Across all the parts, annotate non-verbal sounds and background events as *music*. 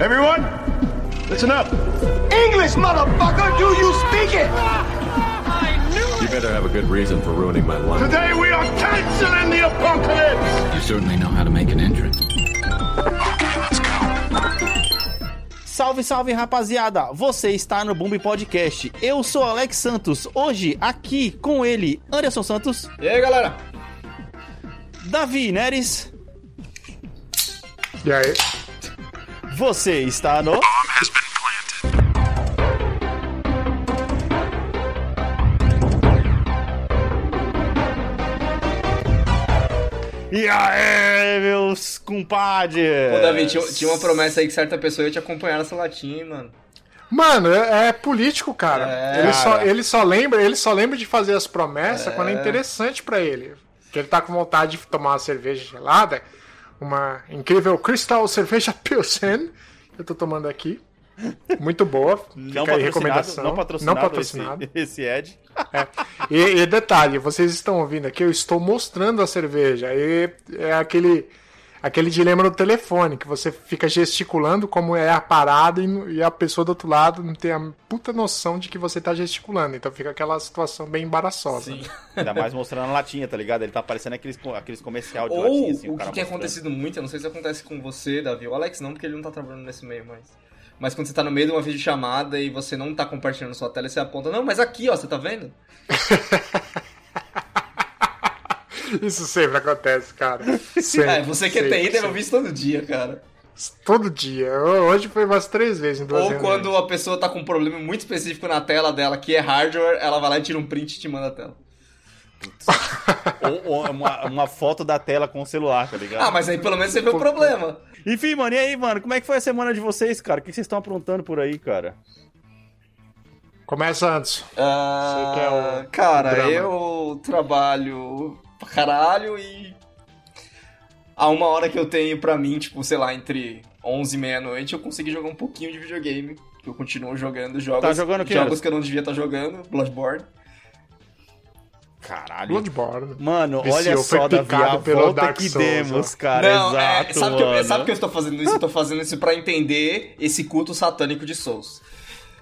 Everyone, listen up. English, motherfucker! Do you speak it? You better have a good reason for ruining my life. Today we are canceling the apocalypse. You certainly know how to make an entrance. Salve, salve rapaziada! Você está no Boom Podcast. Eu sou Alex Santos. Hoje, aqui com ele, Anderson Santos. E aí, galera? Davi Neres. E aí? Você está no. E aí, meus compadres? Pô, Davi, tinha, tinha uma promessa aí que certa pessoa ia te acompanhar nessa latinha, hein, mano. Mano, é, é político, cara. É, ele, cara. Só, ele só lembra, ele só lembra de fazer as promessas quando é interessante pra ele. Que ele tá com vontade de tomar uma cerveja gelada, uma incrível Crystal Cerveja Pilsen, que eu tô tomando aqui. Muito boa. Fica Não aí patrocinado, recomendação. não patrocinado, Não patrocinado. Esse, esse Ed. *laughs* É. E, e detalhe, vocês estão ouvindo aqui, eu estou mostrando a cerveja. E é aquele, aquele dilema no telefone, que você fica gesticulando como é a parada e, e a pessoa do outro lado não tem a puta noção de que você está gesticulando. Então fica aquela situação bem embaraçosa. Sim. Ainda mais mostrando a latinha, tá ligado? Ele tá parecendo aqueles, aqueles comercial de Ou latinha, assim, o cara que tem acontecido muito, eu não sei se acontece com você, Davi. O Alex não, porque ele não tá trabalhando nesse meio mais. Mas quando você tá no meio de uma videochamada e você não tá compartilhando sua tela, você aponta, não, mas aqui, ó, você tá vendo? *laughs* *laughs* Isso sempre acontece, cara. Sempre, É, você que é TI deve ouvir isso todo dia, cara. Todo dia. Hoje foi umas três vezes em duas Ou reuniões. quando a pessoa tá com um problema muito específico na tela dela, que é hardware, ela vai lá e tira um print e te manda a tela. *laughs* Ou, ou uma, uma foto da tela com o celular, tá ligado? Ah, mas aí pelo menos você vê o problema. Enfim, mano, e aí, mano, como é que foi a semana de vocês, cara? O que vocês estão aprontando por aí, cara? Começa antes. Ah, Você quer o cara, drama? eu trabalho pra caralho e a uma hora que eu tenho pra mim, tipo, sei lá, entre 11 e meia-noite, eu consegui jogar um pouquinho de videogame. Eu continuo jogando jogos, Tá jogando o quê, jogos que eu não devia estar jogando, Bloodborne. Caralho. Bloodborne. Mano, Viciou, olha só, Davi, a pelo volta Dark que Souls, demos, ó. cara. não, é, exato, sabe, que eu, mano. sabe que eu estou fazendo isso? Eu tô fazendo isso pra entender esse culto satânico de Souls.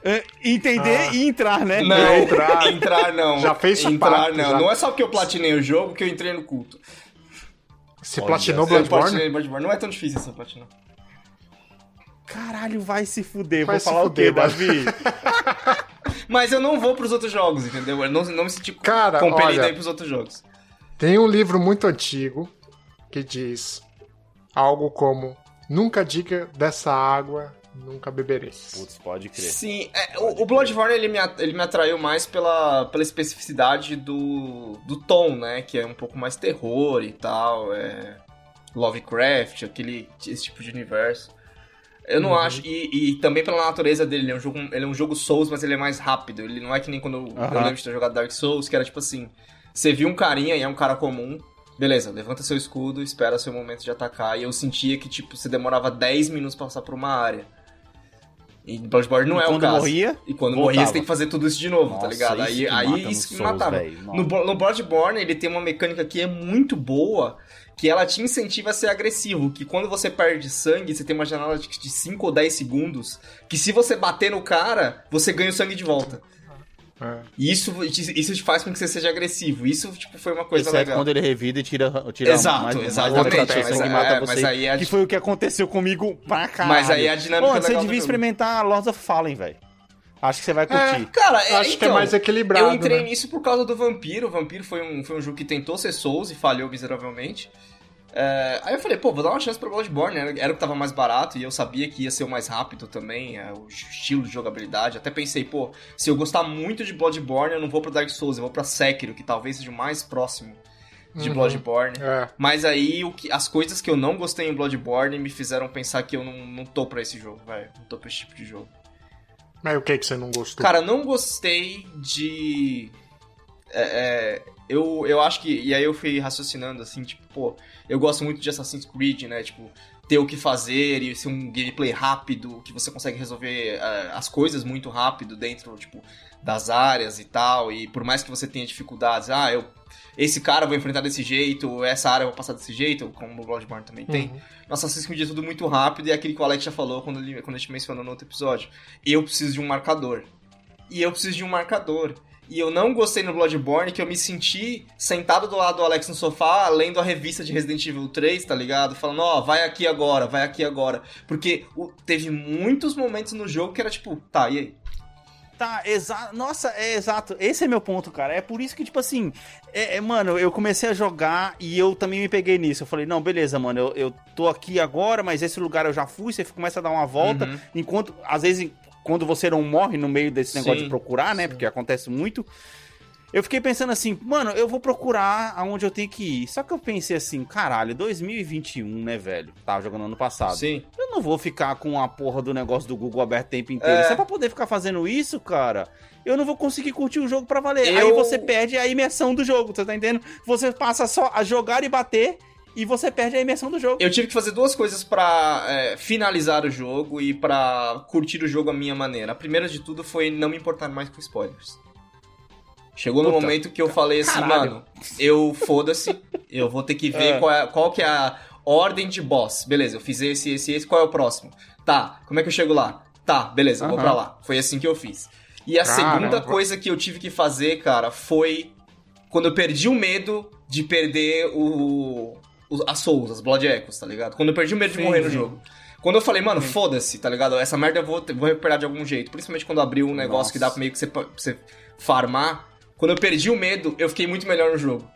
É, Entender e entrar, né? Não, entrar. entrar, não. Já fez Entrar pacto, não. já. Não é só porque eu platinei o jogo que eu entrei no culto. Você Olha platinou Bloodborne? platinei Bloodborne. Não é tão difícil essa platinar. Caralho, vai se fuder. Vai Vou se falar fuder, o quê, mano. Davi? *laughs* Mas eu não vou pros outros jogos, entendeu? Eu não, não me senti Cara, compelido olha- a ir pros outros jogos. Tem um livro muito antigo que diz algo como: Nunca diga dessa água, nunca beberei. Putz, pode crer. Sim, é, o, o Bloodborne ele me, ele me atraiu mais pela, pela especificidade do, do tom, né? Que é um pouco mais terror e tal, é Lovecraft, aquele, esse tipo de universo. Eu não acho. E, e também pela natureza dele, ele é, um jogo, ele é um jogo Souls, mas ele é mais rápido. Ele não é que nem quando eu, eu lembro de ter jogado Dark Souls, que era tipo assim: você viu um carinha e é um cara comum. Beleza, levanta seu escudo, espera seu momento de atacar. E eu sentia que, tipo, você demorava 10 minutos pra passar por uma área. E Bloodborne não E é o caso. morria, E quando voltava. morria, você tem que fazer tudo isso de novo, tá Nossa, ligado? isso Aí, que aí mata isso que me Souls, matava. No, no Bloodborne, ele tem uma mecânica que é muito boa, que ela te incentiva a ser agressivo. Que quando você perde sangue, você tem uma janela de, de 5 ou 10 segundos, que se você bater no cara, você ganha o sangue de volta. É. E isso, isso te faz com que você seja agressivo. Isso, tipo, foi uma coisa Exceto legal. quando ele revida e tira, tira Exato, mais, exatamente, mais mas é- mata mas você. aí é a- Que foi o que aconteceu comigo pra caralho. Mas aí é a dinâmica Mano, você legal do devia experimentar Lords of Fallen, velho. Acho que você vai curtir. Cara, é, Acho que é então, mais equilibrado, Eu entrei né? nisso por causa do Vampiro. O Vampiro foi um, foi um jogo que tentou ser Souls e falhou miseravelmente. É, aí eu falei, pô, vou dar uma chance pra Bloodborne, né? era o que tava mais barato e eu sabia que ia ser o mais rápido também, é, o estilo de jogabilidade. Até pensei, pô, se eu gostar muito de Bloodborne, eu não vou pro Dark Souls, eu vou pra Sekiro, que talvez seja o mais próximo de Uhum. Bloodborne. É. Mas aí o que, as coisas que eu não gostei em Bloodborne me fizeram pensar que eu não, não tô pra esse jogo, velho. Não tô pra esse tipo de jogo. Mas o que que você não gostou? Cara, não gostei de. é, é, eu, eu acho que. E aí eu fui raciocinando assim, tipo, pô, eu gosto muito de Assassin's Creed, né? Tipo, ter o que fazer e ser um gameplay rápido, que você consegue resolver uh, as coisas muito rápido dentro, tipo, das áreas e tal. E por mais que você tenha dificuldades, ah, eu esse cara eu vou enfrentar desse jeito, essa área eu vou passar desse jeito, como o Bloodborne também tem. Uhum. No Assassin's Creed é tudo muito rápido e é aquele que o Alex já falou quando, ele, quando a gente mencionou no outro episódio. Eu preciso de um marcador. E eu preciso de um marcador. E eu não gostei no Bloodborne que eu me senti sentado do lado do Alex no sofá, lendo a revista de Resident Evil 3, tá ligado? Falando, ó, oh, vai aqui agora, vai aqui agora. Porque teve muitos momentos no jogo que era tipo, tá, e aí? Tá, exato. Nossa, é exato. Esse é meu ponto, cara. É por isso que, tipo assim, é, é, mano, eu comecei a jogar e eu também me peguei nisso. Eu falei, não, beleza, mano, eu, eu tô aqui agora, mas esse lugar eu já fui. Você começa a dar uma volta, uhum. enquanto, às vezes, quando você não morre no meio desse negócio sim, de procurar, né? Sim. Porque acontece muito. Eu fiquei pensando assim, mano, eu vou procurar aonde eu tenho que ir. Só que eu pensei assim, caralho, 2021, né, velho? Tava jogando ano passado. Sim. Eu não vou ficar com a porra do negócio do Google aberto o tempo inteiro. É. Só pra poder ficar fazendo isso, cara, eu não vou conseguir curtir o jogo pra valer. Eu... Aí você perde a imersão do jogo, você tá entendendo? Você passa só a jogar e bater e você perde a imersão do jogo. Eu tive que fazer duas coisas para é, finalizar o jogo e para curtir o jogo à minha maneira. A primeira de tudo foi não me importar mais com spoilers. Chegou no momento que eu falei assim, Caralho. mano, eu foda-se, eu vou ter que ver *laughs* é. qual, é, qual que é a ordem de boss. Beleza, eu fiz esse, esse, esse, qual é o próximo? Tá, como é que eu chego lá? Tá, beleza, uhum. vou pra lá. Foi assim que eu fiz. E a Caramba. segunda coisa que eu tive que fazer, cara, foi quando eu perdi o medo de perder o as Souls, as Blood Echoes, tá ligado? Quando eu perdi o medo sim, de morrer sim. no jogo. Quando eu falei, mano, foda-se, tá ligado? Essa merda eu vou, vou recuperar de algum jeito. Principalmente quando abriu um negócio Nossa. que dá meio que você, pra você farmar. Quando eu perdi o medo, eu fiquei muito melhor no jogo.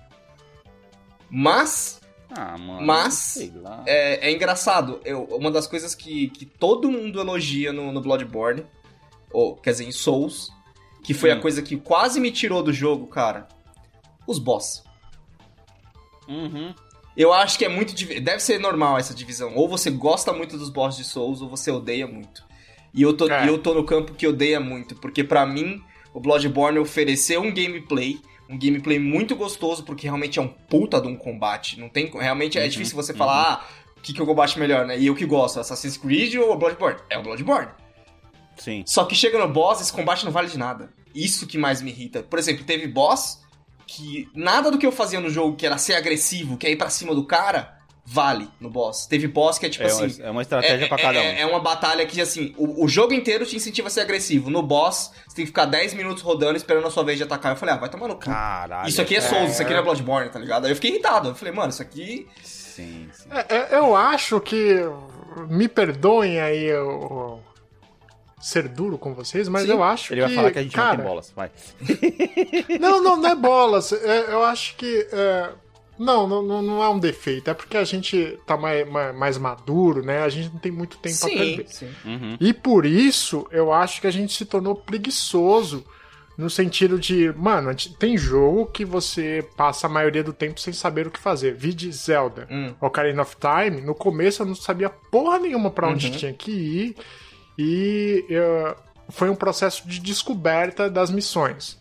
Mas. Ah, mano. Mas. É, é, engraçado. Eu, uma das coisas que, que todo mundo elogia no, no Bloodborne, ou quer dizer, em Souls, que foi hum. a coisa que quase me tirou do jogo, cara. Os boss. Uhum. Eu acho que é muito. Deve ser normal essa divisão. Ou você gosta muito dos boss de Souls, ou você odeia muito. E eu tô, é. eu tô no campo que odeia muito, porque para mim o Bloodborne ofereceu um gameplay, um gameplay muito gostoso, porque realmente é um puta de um combate. Não tem, realmente é uhum, difícil você uhum. falar, ah, o que, que é o combate melhor, né? E eu que gosto, Assassin's Creed ou Bloodborne? É o Bloodborne. Sim. Só que chega no boss, esse combate não vale de nada. Isso que mais me irrita. Por exemplo, teve boss que nada do que eu fazia no jogo, que era ser agressivo, que é ir pra cima do cara, vale no boss. Teve boss que é tipo é assim. Uma, é uma estratégia é, pra cada é, um. É uma batalha que, assim, o, o, jogo inteiro te incentiva a ser agressivo. No boss, você tem que ficar 10 minutos rodando esperando a sua vez de atacar. Eu falei, ah, vai tomar no cu. Caralho. Isso aqui é, é Souls, isso aqui não é Bloodborne, tá ligado? Aí eu fiquei irritado. Eu falei, mano, isso aqui. Sim, sim. É, é, eu acho que. Me perdoem aí o ser duro com vocês, mas Sim. eu acho Ele que. Ele vai falar que a gente cara... não tem bolas, vai. *laughs* não, não, não é bolas. É, eu acho que. É... Não, não, não é um defeito. É porque a gente tá mais, mais, mais maduro, né? A gente não tem muito tempo sim, pra perder. Sim. Uhum. E por isso, eu acho que a gente se tornou preguiçoso. No sentido de, mano, tem jogo que você passa a maioria do tempo sem saber o que fazer. Vide Zelda, hum. Ocarina of Time. No começo eu não sabia porra nenhuma para onde uhum. tinha que ir. E uh, foi um processo de descoberta das missões.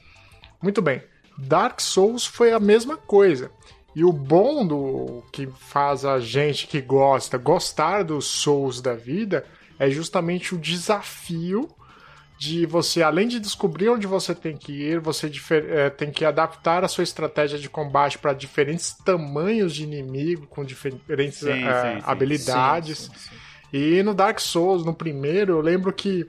Muito bem. Dark Souls foi a mesma coisa. E o bom do que faz a gente que gosta gostar dos Souls da vida é justamente o desafio de você, além de descobrir onde você tem que ir, você é, tem que adaptar a sua estratégia de combate para diferentes tamanhos de inimigo, com diferentes sim, uh, sim, habilidades. Sim, e no Dark Souls, no primeiro, eu lembro que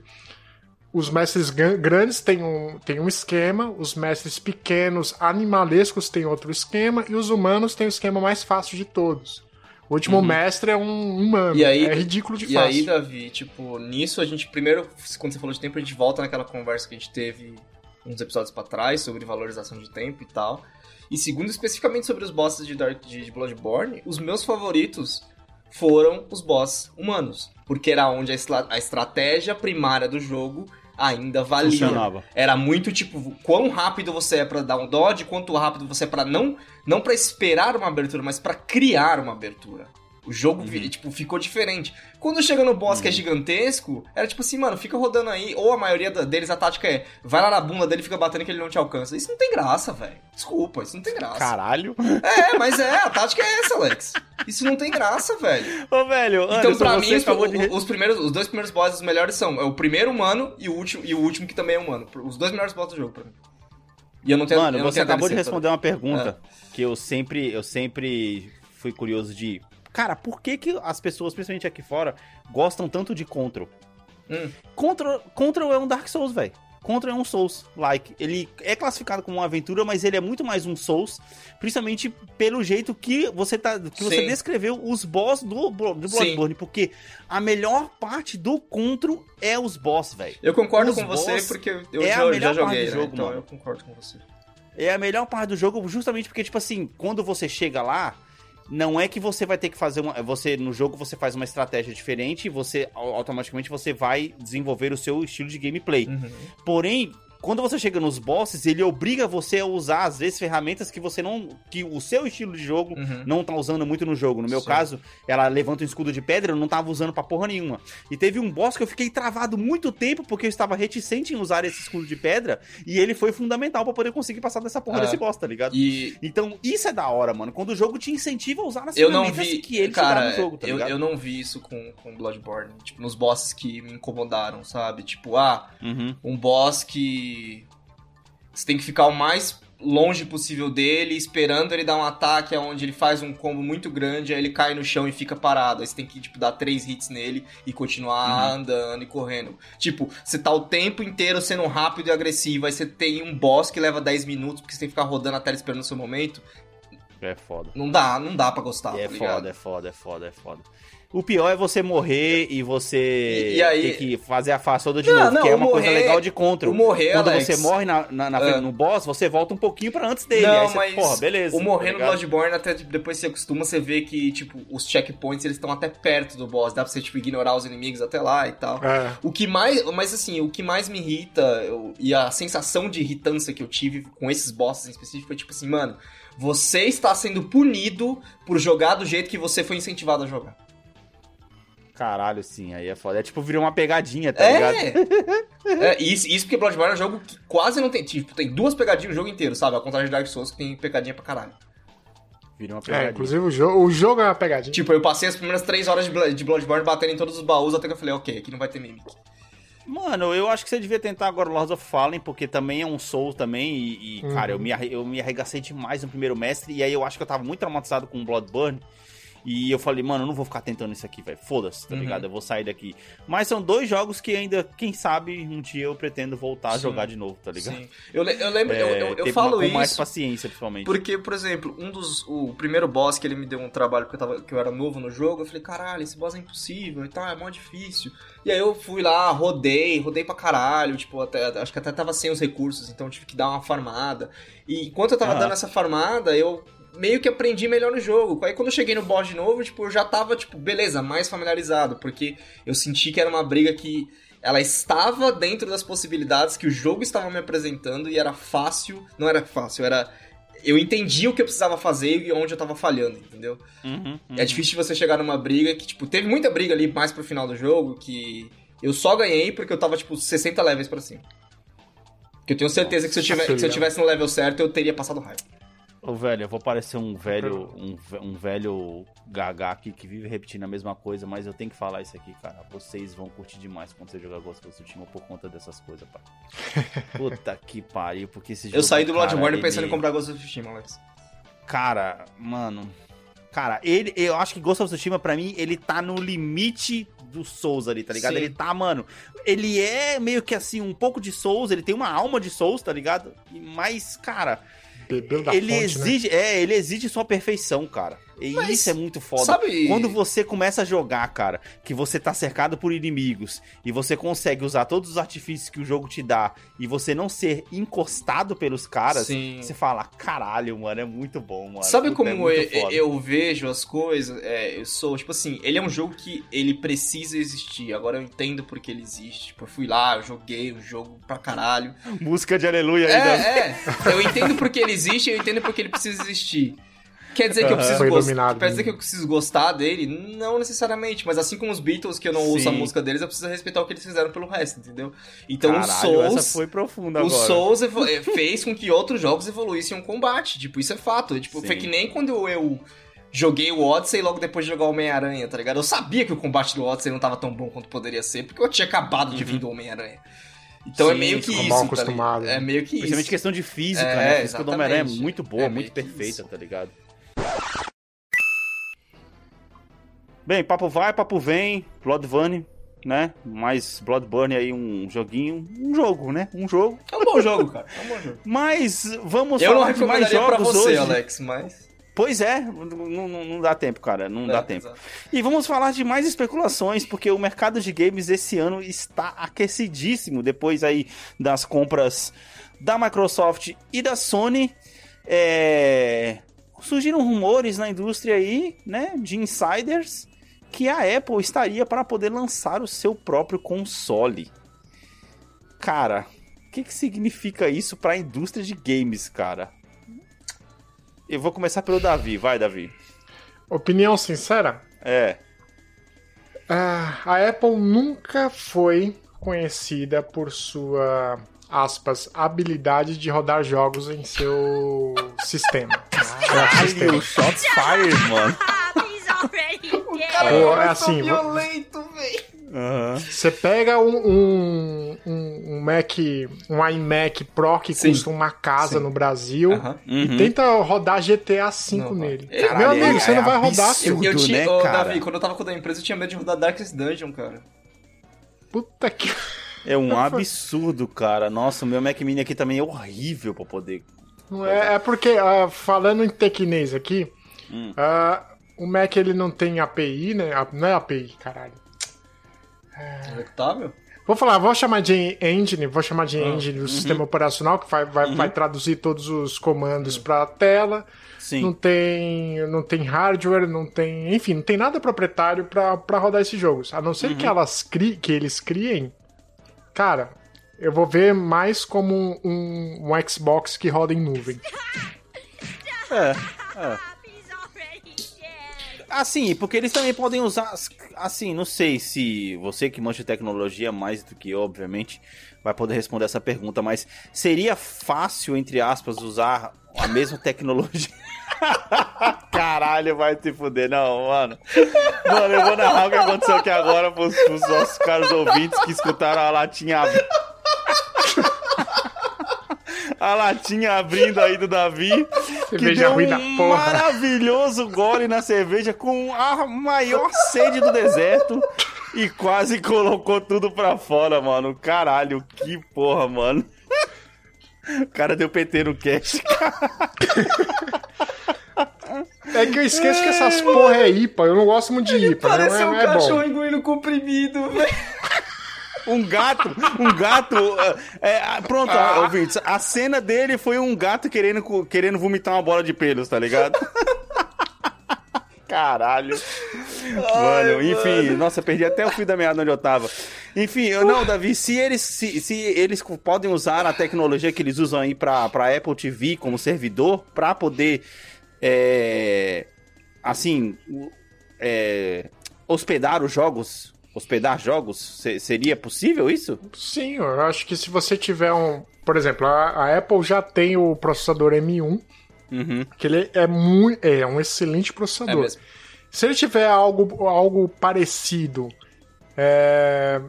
os mestres grandes têm um, têm um esquema, os mestres pequenos, animalescos, têm outro esquema, e os humanos têm o esquema mais fácil de todos. O último uhum. mestre é um humano. E aí, é ridículo de e fácil. E aí, Davi, tipo, nisso a gente, primeiro, quando você falou de tempo, a gente volta naquela conversa que a gente teve uns episódios para trás sobre valorização de tempo e tal. E segundo, especificamente sobre os bosses de, Dark, de Bloodborne, os meus favoritos foram os boss humanos. Porque era onde a, a estratégia primária do jogo ainda valia. Funcionava. Era muito tipo, quão rápido você é para dar um dodge, quanto rápido você é para não não para esperar uma abertura, mas para criar uma abertura. O jogo, uhum. tipo, ficou diferente. Quando chega no boss uhum. que é uhum. gigantesco, era tipo assim, mano, fica rodando aí. Ou a maioria deles, a tática é, vai lá na bunda dele e fica batendo que ele não te alcança. Isso não tem graça, velho. Desculpa, isso não tem graça. Caralho. É, mas é, a tática é essa, Alex. Isso não tem graça, velho. Ô, velho, Então, Anderson, pra mim, os, os, primeiros, os dois primeiros bosses, os melhores são é o primeiro humano e o último, e o último que também é humano. Os dois melhores bosses do jogo, pra mim. E eu não tenho Mano, eu não você tenho acabou de responder uma pergunta é. que eu sempre, eu sempre fui curioso de. Cara, por que, que as pessoas, principalmente aqui fora, gostam tanto de Control? Hum. Control, Control é um Dark Souls, velho. Contra é um Souls-like. Ele é classificado como uma aventura, mas ele é muito mais um Souls, principalmente pelo jeito que você tá, que você descreveu os boss do, do Bloodborne, Sim. porque a melhor parte do Control é os boss, velho. Eu concordo com você porque eu é já, a melhor já joguei, parte do né? jogo, então mano. eu concordo com você. É a melhor parte do jogo justamente porque tipo assim, quando você chega lá, não é que você vai ter que fazer uma. Você, no jogo, você faz uma estratégia diferente e você automaticamente você vai desenvolver o seu estilo de gameplay. Uhum. Porém, quando você chega nos bosses, ele obriga você a usar, às vezes, ferramentas que você não. que o seu estilo de jogo uhum. não tá usando muito no jogo. No meu Sim. caso, ela levanta um escudo de pedra, eu não tava usando pra porra nenhuma. E teve um boss que eu fiquei travado muito tempo porque eu estava reticente em usar esse escudo de pedra e ele foi fundamental para poder conseguir passar dessa porra é. desse boss, tá ligado? E... Então, isso é da hora, mano. Quando o jogo te incentiva a usar as eu ferramentas não vi... que ele Cara, no jogo, tá eu, ligado? Eu não vi isso com, com Bloodborne. Tipo, nos bosses que me incomodaram, sabe? Tipo, ah, uhum. um boss que você tem que ficar o mais longe possível dele, esperando ele dar um ataque onde ele faz um combo muito grande, aí ele cai no chão e fica parado. Aí você tem que, tipo, dar três hits nele e continuar uhum. andando e correndo. Tipo, você tá o tempo inteiro sendo rápido e agressivo, aí você tem um boss que leva 10 minutos, porque você tem que ficar rodando a tela esperando o seu momento. É foda. Não dá, não dá pra gostar. É tá foda, é foda, é foda, é foda. O pior é você morrer e você e, e aí... ter que fazer a face toda de não, novo, não, que é uma morrer, coisa legal de contra. O morrer, Quando Alex... você morre na, na, na ah. no boss, você volta um pouquinho pra antes dele. Não, aí você, mas porra, beleza. O morrer tá no Bloodborne, até tipo, depois você acostuma, você vê que, tipo, os checkpoints, eles estão até perto do boss. Dá pra você, tipo, ignorar os inimigos até lá e tal. É. O que mais... Mas, assim, o que mais me irrita eu, e a sensação de irritância que eu tive com esses bosses em específico foi, tipo assim, mano... Você está sendo punido por jogar do jeito que você foi incentivado a jogar. Caralho, sim, aí é foda. É tipo, virou uma pegadinha, tá é. ligado? é, isso, isso porque Bloodborne é um jogo que quase não tem. Tipo, tem duas pegadinhas no jogo inteiro, sabe? Ao contrário de Dark Souls, que tem pegadinha pra caralho. Virou uma é, pegadinha. É, inclusive o jogo, o jogo é uma pegadinha. Tipo, eu passei as primeiras três horas de Bloodborne batendo em todos os baús até que eu falei, ok, aqui não vai ter mimic. Mano, eu acho que você devia tentar agora Lords of Fallen, porque também é um Soul também, e, e uhum. cara, eu me, eu me arregacei demais no primeiro mestre, e aí eu acho que eu tava muito traumatizado com Bloodborne, e eu falei, mano, eu não vou ficar tentando isso aqui, velho. Foda-se, tá uhum. ligado? Eu vou sair daqui. Mas são dois jogos que ainda, quem sabe, um dia eu pretendo voltar Sim. a jogar de novo, tá ligado? Sim. Eu, eu lembro, é, eu, eu, eu falo uma, isso. Com mais paciência, principalmente. Porque, por exemplo, um dos. O primeiro boss que ele me deu um trabalho que eu, tava, que eu era novo no jogo, eu falei, caralho, esse boss é impossível e tal, é mó difícil. E aí eu fui lá, rodei, rodei pra caralho, tipo, até, acho que até tava sem os recursos, então tive que dar uma farmada. E enquanto eu tava dando essa farmada, eu meio que aprendi melhor no jogo. Aí quando eu cheguei no boss de novo, tipo, eu já tava, tipo, beleza, mais familiarizado, porque eu senti que era uma briga que ela estava dentro das possibilidades que o jogo estava me apresentando e era fácil, não era fácil, era eu entendi o que eu precisava fazer e onde eu tava falhando, entendeu? Uhum, uhum. É difícil você chegar numa briga que, tipo, teve muita briga ali mais pro final do jogo que eu só ganhei porque eu tava, tipo, 60 levels pra cima. Que eu tenho certeza que se eu, tiver, se eu tivesse no level certo, eu teria passado raiva. Ô, velho, eu vou parecer um velho, um, um velho gaga aqui que vive repetindo a mesma coisa, mas eu tenho que falar isso aqui, cara. Vocês vão curtir demais quando você jogar Ghost of Tsushima por conta dessas coisas, pai. *laughs* Puta que pariu, porque esse jogo. Eu saí do Bloodborne ele... pensando em comprar Ghost of Tsushima, Alex. Cara, mano. Cara, ele, eu acho que Ghost of Tsushima, pra mim, ele tá no limite do Souls ali, tá ligado? Sim. Ele tá, mano. Ele é meio que assim, um pouco de Souls, ele tem uma alma de Souls, tá ligado? Mas, cara Bebendo da ele fonte, né? exige, né? é, ele exige sua perfeição, cara. E Mas, isso é muito foda. Sabe... Quando você começa a jogar, cara, que você tá cercado por inimigos e você consegue usar todos os artifícios que o jogo te dá e você não ser encostado pelos caras, Sim. você fala, caralho, mano, é muito bom, mano. Sabe Puta, como é eu, eu, vejo as coisas? É, eu sou, tipo assim, ele é um jogo que ele precisa existir. Agora eu entendo porque ele existe. Tipo, eu fui lá, eu joguei o jogo pra caralho. Música de aleluia ainda. É, é. Eu entendo porque ele existe, eu entendo porque ele precisa existir. Quer dizer que eu preciso iluminado. Quer dizer que eu preciso gostar dele? Não necessariamente, mas assim como os Beatles, que eu não ouço a Sim. música deles, eu preciso respeitar o que eles fizeram pelo resto, entendeu? Então o Caralho, Souls. essa foi profunda O agora. Souls evo- eh, fez com que outros jogos evoluíssem um combate. Tipo, isso é fato. Tipo, Sim. foi que nem quando eu joguei o Odyssey logo depois de jogar o Homem-Aranha, tá ligado? Eu sabia que o combate do Odyssey não tava tão bom quanto poderia ser, porque eu tinha acabado de vir do Homem-Aranha. Então é Sim, meio que isso, mal tá acostumado. ligado? É meio que Principalmente isso. questão de física, É, né? A física do Homem-Aranha é exatamente. muito boa, É muito perfeita, isso. tá ligado? Bem, papo vai, papo vem, Bloodburne, né? Mais Bloodburne aí, um joguinho, um jogo, né? Um jogo. É um bom jogo, cara. É um bom jogo. Mas vamos Eu falar de mais jogos pra você, hoje. Alex, mas. Pois é, não, não- não dá tempo, cara, não dá É, tempo. exato. E vamos falar de mais especulações, porque o mercado de games esse ano está aquecidíssimo depois aí das compras da Microsoft e da Sony. É, Surgiram rumores na indústria aí, né, de insiders, que a Apple estaria para poder lançar o seu próprio console. Cara, o que, que significa isso para a indústria de games, cara? Eu vou começar pelo Davi, vai, Davi. Opinião sincera? É. Ah, a Apple nunca foi conhecida por sua, aspas, habilidade de rodar jogos em seu *laughs* sistema. Caralho, shots fired, mano. Pô, é assim, violento, velho. Você pega um, um, um, Mac, um iMac Pro que Sim. custa uma casa Sim. no Brasil e Uhum. tenta rodar GTA V Não nele. Caralho, Meu amigo, é- você é não vai rodar, absurdo. filho. Eu tinha, né, ô, cara? Davi, quando eu tava com a da empresa, eu tinha medo de rodar Darkest Dungeon, cara. Puta que. *laughs* É um absurdo, cara. Nossa, o meu Mac Mini aqui também é horrível pra poder. É, é porque, ah, falando em tecnês aqui, Hum. ah, o Mac ele não tem API, né? Ah, Não é API, caralho. Executável? Vou falar, vou chamar de engine, vou chamar Ah, de engine uhum. do sistema operacional, que vai, vai, vai traduzir todos os comandos para a tela. Sim. Não tem, não tem hardware, não tem. Enfim, não tem nada proprietário para rodar esses jogos. A não ser Uhum. que, elas cri, que eles criem. Cara, eu vou ver mais como um, um Xbox que roda em nuvem. É. Dead. Assim, porque eles também podem usar. as- Assim, não sei se você que manja tecnologia mais do que eu, obviamente, vai poder responder essa pergunta, mas seria fácil, entre aspas, usar a mesma tecnologia? *laughs* Caralho, vai te fuder, não, mano. Mano, eu vou narrar o que aconteceu aqui agora pros, pros nossos caros ouvintes que escutaram a latinha. A latinha abrindo aí do Davi. Que Cerveja deu ruim da um porra. maravilhoso gole na cerveja com a maior sede do deserto. E quase colocou tudo pra fora, mano. Caralho, que porra, mano. O cara deu PT no cast. É que eu esqueço que essas porra é IPA, eu não gosto muito de IPA, né? Pareceu Não um é, é cachorro bom. engolindo comprimido, velho. Um gato, um gato. é, é, pronto, ó, ouvintes. A cena dele foi um gato querendo, querendo vomitar uma bola de pelos, tá ligado? Caralho. Mano, enfim, nossa, perdi até o fio da meada onde eu tava. Enfim, eu não, Davi, se eles, se, se eles podem usar a tecnologia que eles usam aí pra, pra Apple TV como servidor, pra poder, é, assim, é, hospedar os jogos, hospedar jogos, se- seria possível isso? Sim, eu acho que se você tiver um. Por exemplo, a, a Apple já tem o processador M1, Uhum. que ele é muito. É um excelente É processador. mesmo. Se ele tiver algo, algo parecido. é,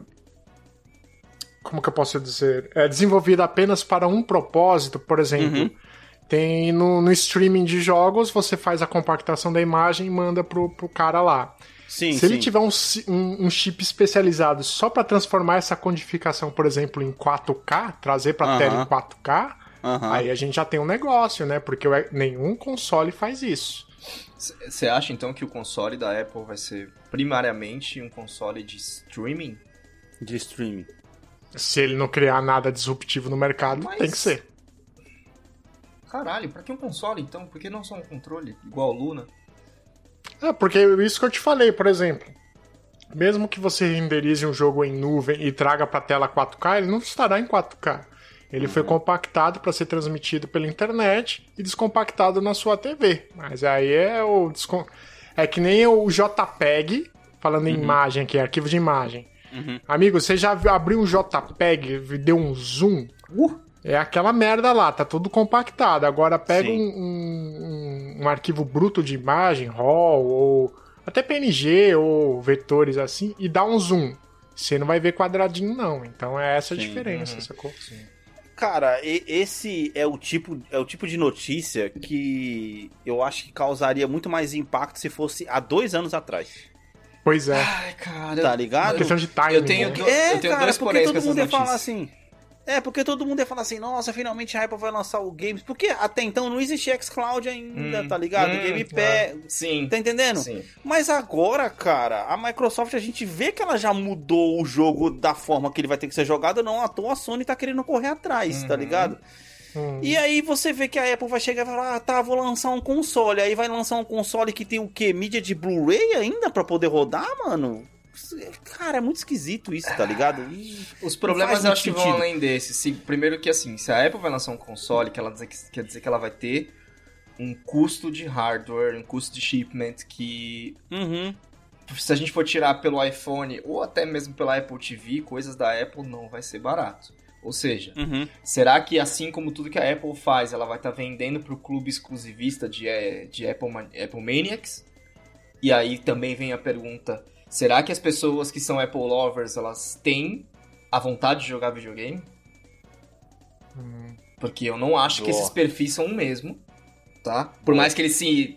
Como que eu posso dizer? É desenvolvido apenas para um propósito, por exemplo. Uhum. Tem no, no streaming de jogos, você faz a compactação da imagem e manda pro, pro cara lá. Sim, Se sim. ele tiver um, um, um chip especializado só para transformar essa codificação, por exemplo, em 4K, trazer para Aham. tela em 4K, Aham. aí a gente já tem um negócio, né? Porque o- nenhum console faz isso. Você acha então que o console da Apple vai ser primariamente um console de streaming? De streaming. Se ele não criar nada disruptivo no mercado, Mas- tem que ser. Caralho, pra que um console então? Por que não só um controle igual o Luna? É, porque isso que eu te falei, por exemplo. Mesmo que você renderize um jogo em nuvem e traga para tela 4K, ele não estará em 4K. Ele foi compactado para ser transmitido pela internet e descompactado na sua TV. Mas aí é o descom... é que nem o JPEG, falando em imagem aqui, arquivo de imagem. Amigo, você já viu- abriu um JPEG e deu um zoom? É aquela merda lá, tá tudo compactado. Agora pega um, Sim. um- um- arquivo bruto de imagem, RAW, ou até PNG, ou vetores assim, e dá um zoom. Você não vai ver quadradinho, não. Então é essa a Sim, diferença, sacou? Cara, e- esse é o tipo é o tipo de notícia que eu acho que causaria muito mais impacto se fosse há dois anos atrás. Pois é. Ai, cara. Tá eu- ligado? questão de timing. eu tenho né? É, eu tenho cara, dois porque poréns com todo mundo ia falar assim. É, porque todo mundo ia falar assim, nossa, finalmente a Apple vai lançar o Games. Porque até então não existia xCloud ainda, Hum, tá ligado? hum, Game Pé. Sim. Tá entendendo? Sim. Mas agora, cara, a Microsoft a gente vê que ela já mudou o jogo da forma que ele vai ter que ser jogado, não à toa a Sony tá querendo correr atrás, tá Uhum. ligado? Hum. E aí você vê que a Apple vai chegar e falar, ah, tá, vou lançar um console. Aí vai lançar um console que tem o quê? Mídia de Blu-ray ainda pra poder rodar, mano? Cara, é muito esquisito isso, tá ligado? E- Os problemas eu acho que vão além desse. Se, primeiro que assim, se a Apple vai lançar um console, que ela dizer que, quer dizer que ela vai ter um custo de hardware, um custo de shipment que Uhum. se a gente for tirar pelo iPhone ou até mesmo pela Apple TV, coisas da Apple não vai ser barato. Ou seja, Uhum. será que assim como tudo que a Apple faz, ela vai estar vendendo pro clube exclusivista de, eh, de Apple, Apple Maniacs? E aí também vem a pergunta, será que as pessoas que são Apple lovers, elas têm a vontade de jogar videogame? Hum. Porque eu não acho que Boa. esses perfis são o mesmo, tá? Por mais que eles se...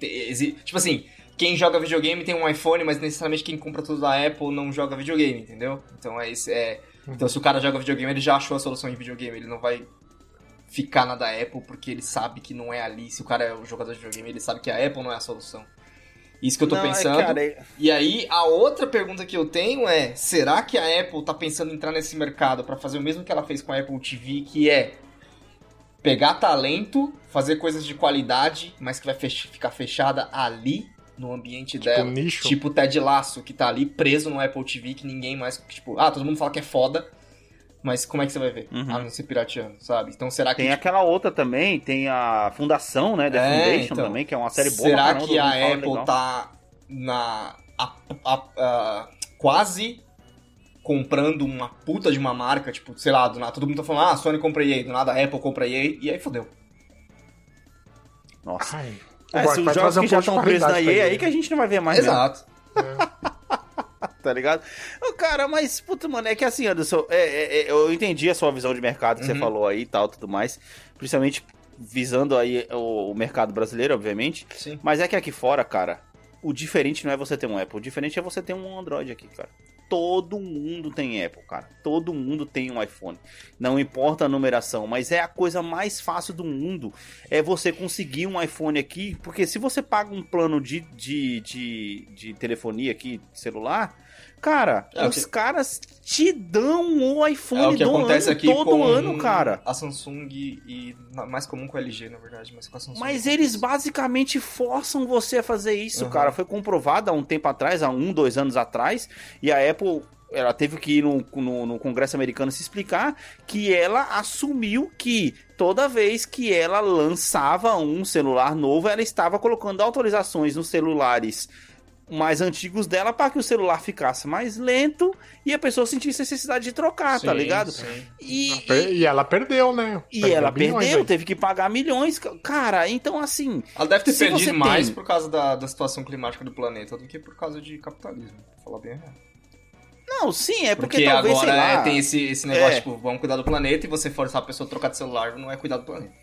Tipo assim, quem joga videogame tem um iPhone, mas necessariamente quem compra tudo da Apple não joga videogame, entendeu? Então é isso, é... Então se o cara joga videogame, ele já achou a solução de videogame, ele não vai ficar na da Apple porque ele sabe que não é ali. Se o cara é o jogador de videogame, ele sabe que a Apple não é a solução. Isso que eu tô Não, é, pensando. cara, é- E aí, a outra pergunta que eu tenho é: será que a Apple tá pensando em entrar nesse mercado pra fazer o mesmo que ela fez com a Apple TV, que é pegar talento, fazer coisas de qualidade, mas que vai fech- ficar fechada ali no ambiente dela? nicho. Tipo o Ted Lasso, que tá ali preso no Apple TV, que ninguém mais. Tipo, ah, todo mundo fala que é foda, mas como é que você vai ver? Uhum. Ah, não ser pirateando, sabe? Então será que. Tem aquela outra também, tem a Fundação, né? The É, Foundation então. também, que é uma série boa. Será caramba, que a Apple legal. tá na. a- a- a- quase comprando uma puta de uma marca, tipo, sei lá, do nada, todo mundo tá falando, ah, a Sony compra EA, do nada a Apple compra EA, e aí fodeu. Nossa. Ai. É, se os jogos um que já estão presos na EA, aí que a gente não vai ver mais. mesmo. Exato. Tá ligado? Ô, Cara, mas, puta, mano, é que assim, Anderson, é, é, é, eu entendi a sua visão de mercado que você Uhum. falou aí e tal, tudo mais. Principalmente visando aí o, o mercado brasileiro, obviamente. Sim. Mas é que aqui fora, cara, o diferente não é você ter um Apple, o diferente é você ter um Android aqui, cara. Todo mundo tem Apple, cara. Todo mundo tem um iPhone. Não importa a numeração, mas é a coisa mais fácil do mundo. É você conseguir um iPhone aqui, porque se você paga um plano de, de, de, de telefonia aqui, celular, cara, É, os que- caras te dão o iPhone É o que do acontece ano, aqui todo ano, cara. a Samsung e mais comum com a LG, na verdade, mas com a Samsung. Mas eles basicamente forçam você a fazer isso, Uhum. cara. Foi comprovado há um tempo atrás, há um, dois anos atrás, e a Apple. Ela teve que ir no, no, no Congresso americano se explicar que ela assumiu que toda vez que ela lançava um celular novo, ela estava colocando autorizações nos celulares mais antigos dela para que o celular ficasse mais lento e a pessoa sentisse necessidade de trocar, tá Sim, ligado? sim. E, Per- E ela perdeu, né? e ela perdeu, aí. teve que pagar milhões. Cara, então assim, Ela deve ter perdido mais tem- por causa da, da situação climática do planeta do que por causa de capitalismo, pra falar bem a real. Não, sim, é porque, Porque, talvez, agora sei lá... é, tem esse, esse negócio, É. tipo, vamos cuidar do planeta e você forçar a pessoa a trocar de celular não é cuidar do planeta.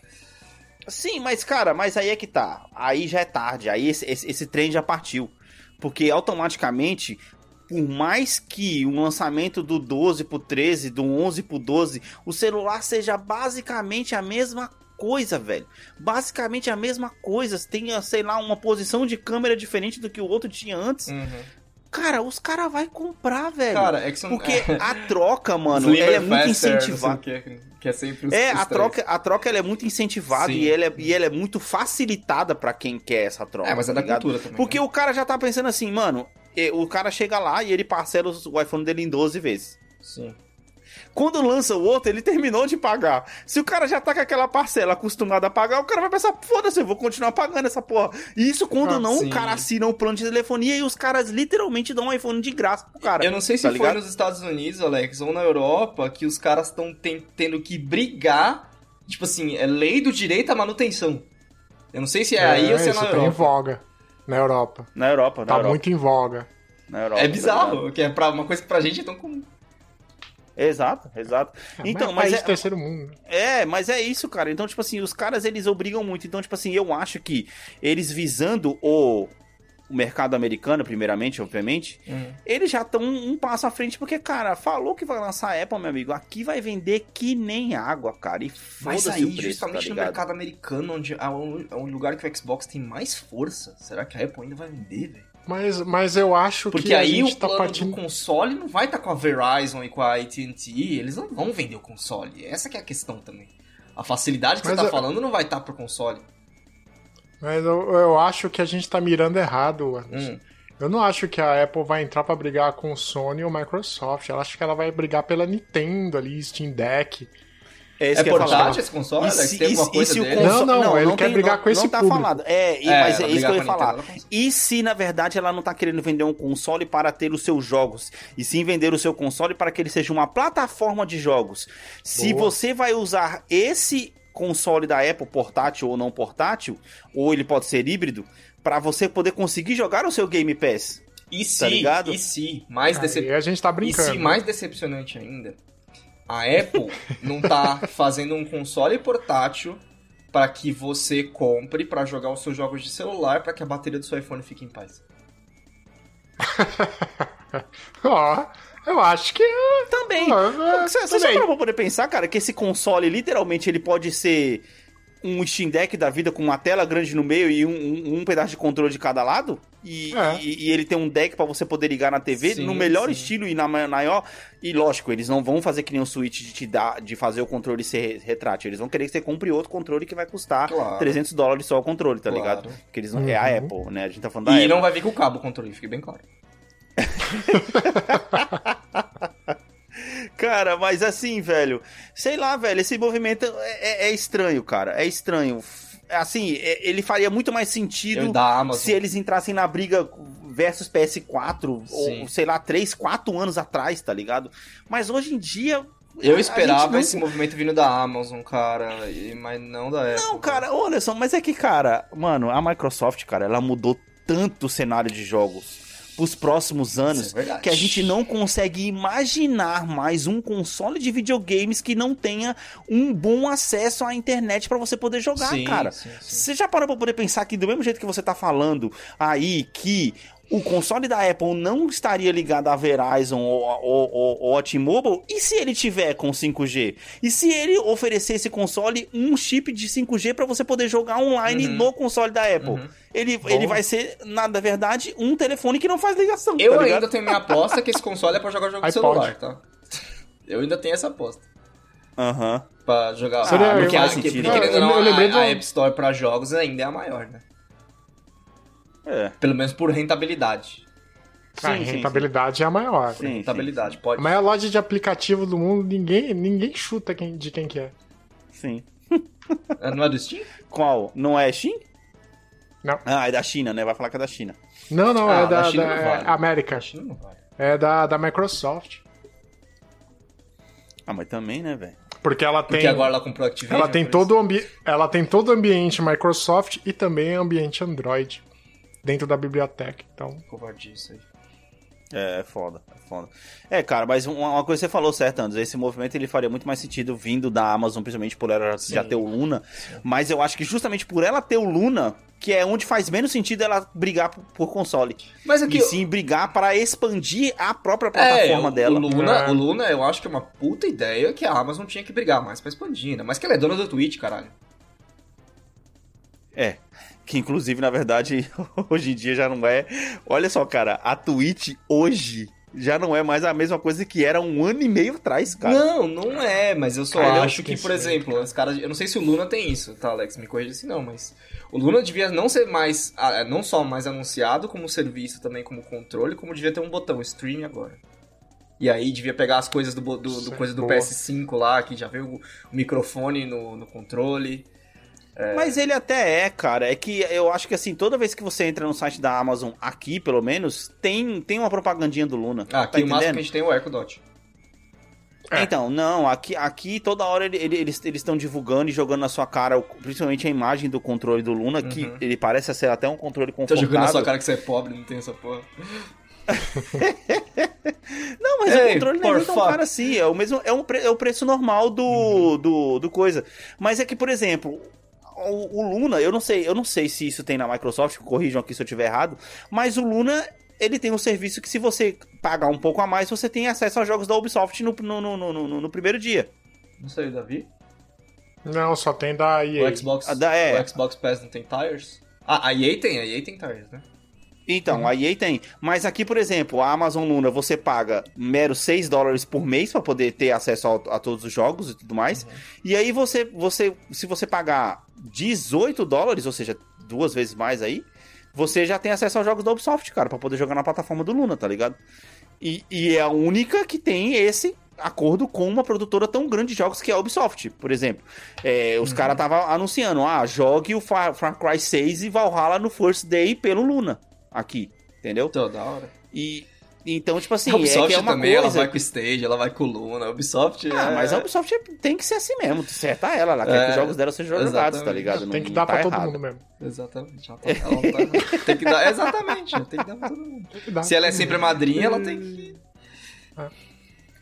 Sim, mas cara, mas aí é que tá. Aí já é tarde, aí esse, esse, esse trem já partiu. Porque automaticamente, por mais que o lançamento do 12 pro 13, do 11 pro 12, o celular seja basicamente a mesma coisa, velho. Basicamente a mesma coisa. Tenha, sei lá, uma posição de câmera diferente do que o outro tinha antes. Cara, os caras vão comprar, velho. Cara, é que são... Porque *laughs* a troca, mano, ela é muito incentivada. o quê, que é sempre os, É, os a troca, a troca ela é muito incentivada Sim. e ela é, e ela é muito facilitada pra quem quer essa troca. É, mas é tá da ligado? cultura também. Porque né? o cara já tá pensando assim, mano, o cara chega lá e ele parcela o iPhone dele em 12 vezes. Sim. Quando lança o outro, ele terminou de pagar. Se o cara já tá com aquela parcela acostumado a pagar, o cara vai pensar, foda-se, eu vou continuar pagando essa porra. E isso quando Ah, não sim. o cara assina o plano de telefonia e os caras literalmente dão um iPhone de graça pro cara. Eu não sei se tá foi ligado? nos Estados Unidos, Alex, ou na Europa, que os caras estão tendo que brigar. Tipo assim, é lei do direito à manutenção. Eu não sei se é, aí ou se é isso na tá em Europa. voga. Na Europa. Na Europa, na Tá Europa. muito em voga. na Europa, É tá bizarro, que é pra uma coisa que pra gente é tão comum. Exato, exato. Então, é mas país é, terceiro mundo. É, mas é isso, cara. Então, tipo assim, os caras eles obrigam muito. Então, tipo assim, eu acho que eles visando o, o mercado americano, primeiramente, obviamente, Uhum. eles já estão um passo à frente, porque, cara, falou que vai lançar a Apple, meu amigo, aqui vai vender que nem água, cara. E Mas aí, o preço, tá justamente no ligado? mercado americano, onde é um, é um lugar que o Xbox tem mais força, será que a Apple ainda vai vender, velho? Mas, mas eu acho Porque que a aí o tá plano partindo. do console não vai estar com a Verizon e com a AT&T, eles não vão vender o console. Essa que é a questão também. A facilidade que Mas você tá eu- falando não vai estar pro console. Mas eu, eu acho que a gente tá mirando errado. Hum. Eu não acho que a Apple vai entrar pra brigar com o Sony ou Microsoft. Eu acho que ela vai brigar pela Nintendo ali, Steam Deck. É É portátil esse console? E se- tem e alguma se- coisa e se o dele? Não, não, ele quer tem- brigar não- com esse não tá público. falado. É, e- É, mas é isso que eu ia falar. E se, na verdade, ela não tá querendo vender um console para ter os seus jogos, e sim vender o seu console para que ele seja uma plataforma de jogos. Se Boa. você vai usar esse console da Apple, portátil ou não portátil, ou ele pode ser híbrido, para você poder conseguir jogar o seu Game Pass. E se, Tá ligado? e se, mais decep... a gente tá e brincando. se mais decepcionante ainda, a Apple não tá fazendo um console portátil para que você compre para jogar os seus jogos de celular para que a bateria do seu iPhone fique em paz. *laughs* Ó, eu acho que. Também. Ah, Você, você já também. parou pra poder pensar, cara, que esse console, literalmente, ele pode ser um Steam Deck da vida com uma tela grande no meio e um, um- um pedaço de controle de cada lado? E, É. e- e ele tem um deck pra você poder ligar na TV Sim, no melhor sim. estilo e na ma- maior. E lógico, eles não vão fazer que nem o Switch de te dar, de fazer o controle ser retrátil. Eles vão querer que você compre outro controle que vai custar Claro. 300 dólares só o controle, tá Claro. ligado? Porque eles não, é a Uhum. Apple, né? A gente tá falando da E Apple. não vai vir com o cabo o controle, fique bem claro. *laughs* Cara, mas assim, velho, sei lá, velho, esse movimento é, é- é estranho, cara, é estranho. Assim, é- ele faria muito mais sentido se eles entrassem na briga versus PS4, Sim. ou sei lá, 3, 4 anos atrás, tá ligado? Mas hoje em dia. Eu esperava não- esse movimento vindo da Amazon, cara, e- mas não da Apple. Não, cara, olha só, mas é que, cara, mano, a Microsoft, cara, ela mudou tanto o cenário de jogos pros próximos anos Isso é que a gente não consegue imaginar mais um console de videogames que não tenha um bom acesso à internet pra você poder jogar, Sim, cara. sim, sim. Você já parou pra poder pensar que do mesmo jeito que você tá falando aí que o console da Apple não estaria ligado à Verizon ou, ou, ou, ou à T-Mobile, e se ele tiver com 5G? E se ele oferecer esse console um chip de 5G pra você poder jogar online Uhum. no console da Apple? Uhum. Ele, ele vai ser, na verdade, um telefone que não faz ligação, Eu tá ainda tenho minha aposta que esse console é pra jogar jogo de celular, tá? *laughs* Eu ainda tenho essa aposta. Aham. Pra jogar. Ah, porque, a, sentido. porque querendo ou Eu- não, eu lembrei a, a App Store pra jogos ainda é a maior, né? É. Pelo menos por rentabilidade. A Sim, sim, rentabilidade é a maior. Sim, sim, rentabilidade, A pode. maior loja de aplicativo do mundo, ninguém, ninguém chuta quem, de quem que é. Sim. Não é do Steam? Qual? Não é Steam? Não. Ah, é da China, né? Vai falar que é da China. Não, não, Ah, é da, da China da- não é vale. América. Steam não vale. É da, da Microsoft. Ah, mas também, né, velho? Porque ela tem. Porque agora ela comprou a Activision. ela tem todo o ambi... ela tem todo o ambiente Microsoft e também ambiente Android dentro da biblioteca. Então. Covardia isso aí. É, é foda, é foda. É, cara, mas uma, uma coisa que você falou certo, Anderson, esse movimento ele faria muito mais sentido vindo da Amazon, principalmente por ela já ter o Luna, mas eu acho que justamente por ela ter o Luna, que é onde faz menos sentido ela brigar por, console. Mas aqui. e sim brigar para expandir a própria É, plataforma o, dela. O Luna, É. o Luna, eu acho que é uma puta ideia que a Amazon tinha que brigar mais pra expandir, né? Mas que ela é dona do Twitch, caralho. É. Que inclusive, na verdade, *laughs* hoje em dia já não é. Olha só, cara, a Twitch hoje já não é mais a mesma coisa que era um ano e meio atrás, cara. Não, não é, mas eu só Cara, acho que, por exemplo, os caras. Eu não sei se o Luna tem isso, tá, Alex? Me corrija se não, mas. O Luna devia não ser mais. Não só mais anunciado como serviço, também como controle, como devia ter um botão stream agora. E aí devia pegar as coisas do, do, do é coisa do boa. PS5 lá, que já veio o, o microfone no, no controle. Mas ele até é, cara. É que eu acho que assim, toda vez que você entra no site da Amazon, aqui pelo menos, tem, tem uma propagandinha do Luna. Ah, tá aqui o máximo que a gente tem é o Echo Dot. É. Então, não, aqui, aqui toda hora ele- ele- eles estão divulgando e jogando na sua cara, principalmente a imagem do controle do Luna, que Uhum. ele parece ser até um controle Tô confortável. jogando na sua cara que você é pobre, não tem essa porra. *laughs* Não, mas Ei, o controle não é tão caro assim. É o, mesmo, é, um pre- é o preço normal do, Uhum. do, do coisa. Mas é que, por exemplo, o, o Luna, eu não sei, eu não sei se isso tem na Microsoft, corrijam aqui se eu estiver errado, mas o Luna. Ele tem um serviço que, se você pagar um pouco a mais, você tem acesso aos jogos da Ubisoft no, no, no, no, no- no primeiro dia. Não sei, Davi. Não, só tem da EA. O Xbox, da- é. o Xbox Pass não tem tires? Ah, a EA tem, a EA tem tires, né? Então, a EA tem. Mas aqui, por exemplo, a Amazon Luna, você paga meros 6 dólares por mês para poder ter acesso ao- a, todos os jogos e tudo mais. E aí você, você, se você pagar 18 dólares, ou seja, duas vezes mais aí, você já tem acesso aos jogos da Ubisoft, cara, para poder jogar na plataforma do Luna, tá ligado? E, e é a única que tem esse acordo com uma produtora tão grande de jogos que é a Ubisoft, por exemplo. É, os caras estavam anunciando, ah, jogue o Far, Far Cry 6 e Valhalla no First Day pelo Luna, aqui, entendeu? Então, da hora. E então, tipo assim, a Ubisoft é que é uma também, ela coisa... vai com o Stage, ela vai com o Luna. A Ubisoft Ah, é... mas a Ubisoft tem que ser assim mesmo, certa ela, ela quer É, que os jogos dela sejam jogados, tá ligado? Tem Não- que não dar tá pra todo errado. mundo mesmo. Exatamente. Ela tá- ela tá *laughs* tem que dar, exatamente, tem que dar pra todo mundo. Dar. Se ela é sempre madrinha, ela tem que...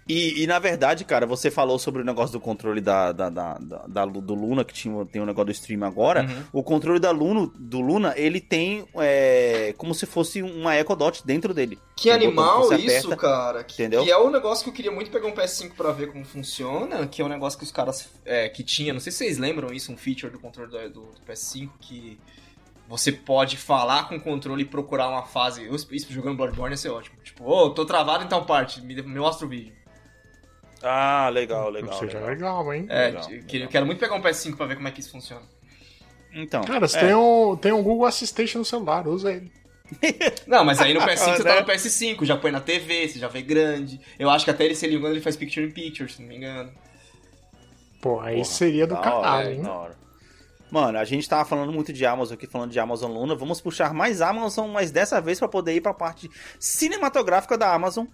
E, e, na verdade, cara, você falou sobre o negócio do controle da, da, da, da- da- do Luna, que tinha, tem um negócio do stream agora. Uhum. O controle da Luna, do Luna, ele tem é, como se fosse uma Echo Dot dentro dele. Que Tem animal que você isso, aperta. cara. Que, entendeu? que é um negócio que eu queria muito pegar um PS5 pra ver como funciona, que é um negócio que os caras é, que tinha, não sei se vocês lembram isso, um feature do controle do, do- do PS5 que você pode falar com o controle e procurar uma fase. eu- Isso jogando Bloodborne ia ser ótimo. Tipo, ô, tô travado em tal parte, me, me mostra o vídeo. Ah, legal, legal. Seja legal. legal, hein? É, Legal, queria- quero muito pegar um PS5 pra ver como é que isso funciona. Então. Cara, você é. tem, um, tem um Google Assistant no celular, usa ele. *laughs* Não, mas aí no PS5 você Né? tá no PS5, já põe na TV, você já vê grande. Eu acho que até ele se ligando ele faz picture in picture, se não me engano. Pô, aí Porra, seria do hora, hein? Mano, a gente tava falando muito de Amazon aqui, falando de Amazon Luna. Vamos puxar mais Amazon, mas dessa vez pra poder ir pra parte cinematográfica da Amazon.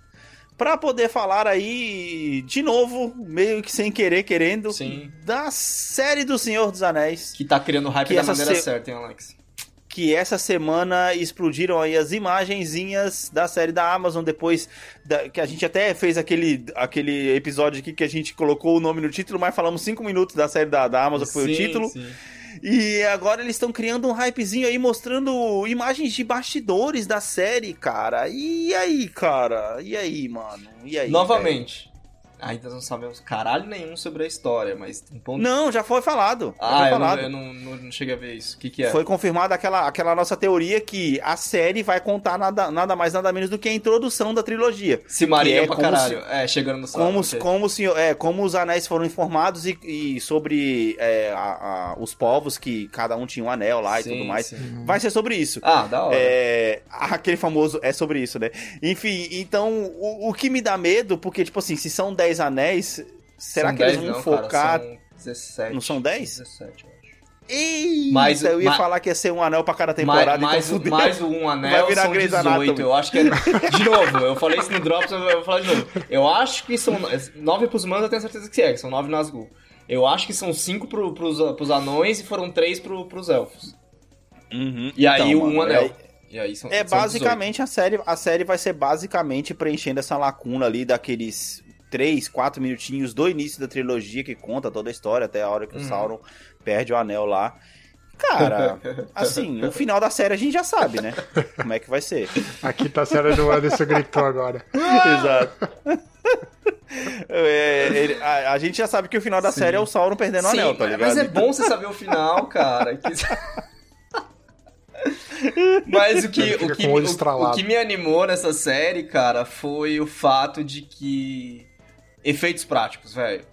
Pra poder falar aí, de novo, meio que sem querer, querendo, Sim. da série do Senhor dos Anéis. Que tá criando hype da maneira se- certa, hein, Alex? que essa semana explodiram aí as imagenzinhas da série da Amazon depois da- que a gente até fez aquele, aquele episódio aqui que a gente colocou o nome no título, mas falamos cinco minutos da série da, da Amazon, que foi o título. sim. E agora eles estão criando um hypezinho aí, mostrando imagens de bastidores da série, cara. E aí, cara? E aí, mano? E aí? Novamente, ainda não sabemos caralho nenhum sobre a história, mas um ponto. Não, já foi falado. já ah, foi eu, não, falado. eu não, não- não cheguei a ver isso. O que, que é? Foi confirmada aquela, aquela nossa teoria que a série vai contar nada, nada mais, nada menos do que a introdução da trilogia. Se Maria é pra caralho. É, chegando no salão. Como, ok. como, é, como os anéis foram informados e, e sobre é, a- a- os povos que cada um tinha um anel lá e Sim, tudo mais. sim. Vai ser sobre isso. Ah, da hora. É, *laughs* aquele famoso é sobre isso, né? Enfim, então o, o que me dá medo, porque, tipo assim, se são 10 anéis, será São que eles 10 vão não, focar. Cara, são 17. Não são 10? 17, eu acho. Mas- eu ia mas- falar que ia ser um anel pra cada temporada, mais, mais, então mais um anel Vai virar são Grey's 18. Anatomy. Eu acho que é. De novo, eu falei isso no Drops, eu vou falar de novo. Eu acho que são. 9 pros humanos, eu tenho certeza que é, que são 9 Nazgûl. Eu acho que são 5 pro, pros, pros anões e foram 3 pro, pros elfos. Uhum. E aí Então, um mano, anel. é- aí são, É basicamente a série, a série vai ser basicamente preenchendo essa lacuna ali daqueles 3, 4 minutinhos do início da trilogia que conta toda a história até a hora que o Uhum. Sauron perde o anel lá. Cara, *laughs* assim, o final da série a gente já sabe, né? Como é que vai ser. Aqui tá a série do Anderson gritou agora. *laughs* Exato. É, ele- a, a gente já sabe que o final da série é o Sauron perdendo o Sim, anel, tá ligado? mas é bom você saber o final, cara. que- *laughs* mas o que, o, que, o o- o que me animou nessa série, cara, foi o fato de que. Efeitos práticos, velho.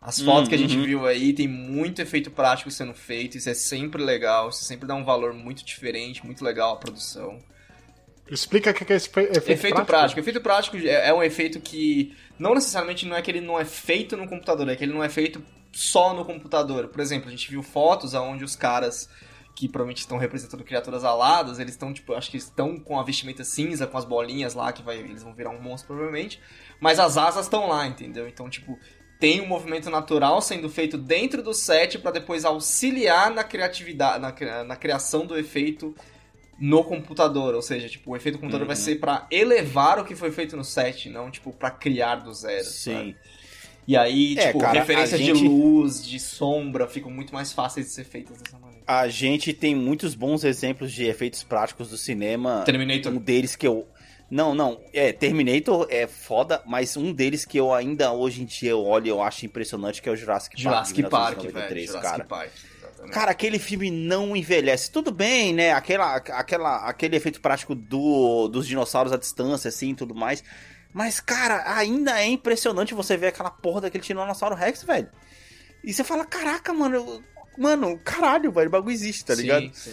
As fotos que a gente uhum. viu aí tem muito efeito prático sendo feito, isso é sempre legal, isso sempre dá um valor muito diferente, muito legal à produção. Explica o que é esse efe- efeito, Efeito prático. Efeito prático é, é um efeito que não necessariamente não é que ele não é feito no computador, é que ele não é feito só no computador. Por exemplo, a gente viu fotos onde os caras que provavelmente estão representando criaturas aladas, eles estão, tipo, acho que estão com a vestimenta cinza, com as bolinhas lá, que vai, eles vão virar um monstro provavelmente, mas as asas estão lá, entendeu? Então, tipo, tem um movimento natural sendo feito dentro do set para depois auxiliar na criatividade, na, na criação do efeito no computador, ou seja, tipo, o efeito do computador vai ser pra elevar o que foi feito no set, não tipo pra criar do zero. Sim. sabe? E aí, É, tipo, cara, referências a gente- de luz, de sombra, ficam muito mais fáceis de ser feitas dessa maneira. A gente tem muitos bons exemplos de efeitos práticos do cinema. Terminator. Um deles que eu. Não, não. É, Terminator é foda, mas um deles que eu ainda hoje em dia eu olho e eu acho impressionante que é o Jurassic Park. Jurassic Park, 1993, velho. cara. Jurassic Park, exatamente. Cara, aquele filme não envelhece. Tudo bem, né? Aquela, aquela, aquele efeito prático do, dos dinossauros à distância, assim, e tudo mais. Mas, cara, ainda é impressionante você ver aquela porra daquele Tiranossauro Rex, velho. E você fala, caraca, mano, eu- mano, caralho, velho, o bagulho existe, tá Sim, ligado? sim.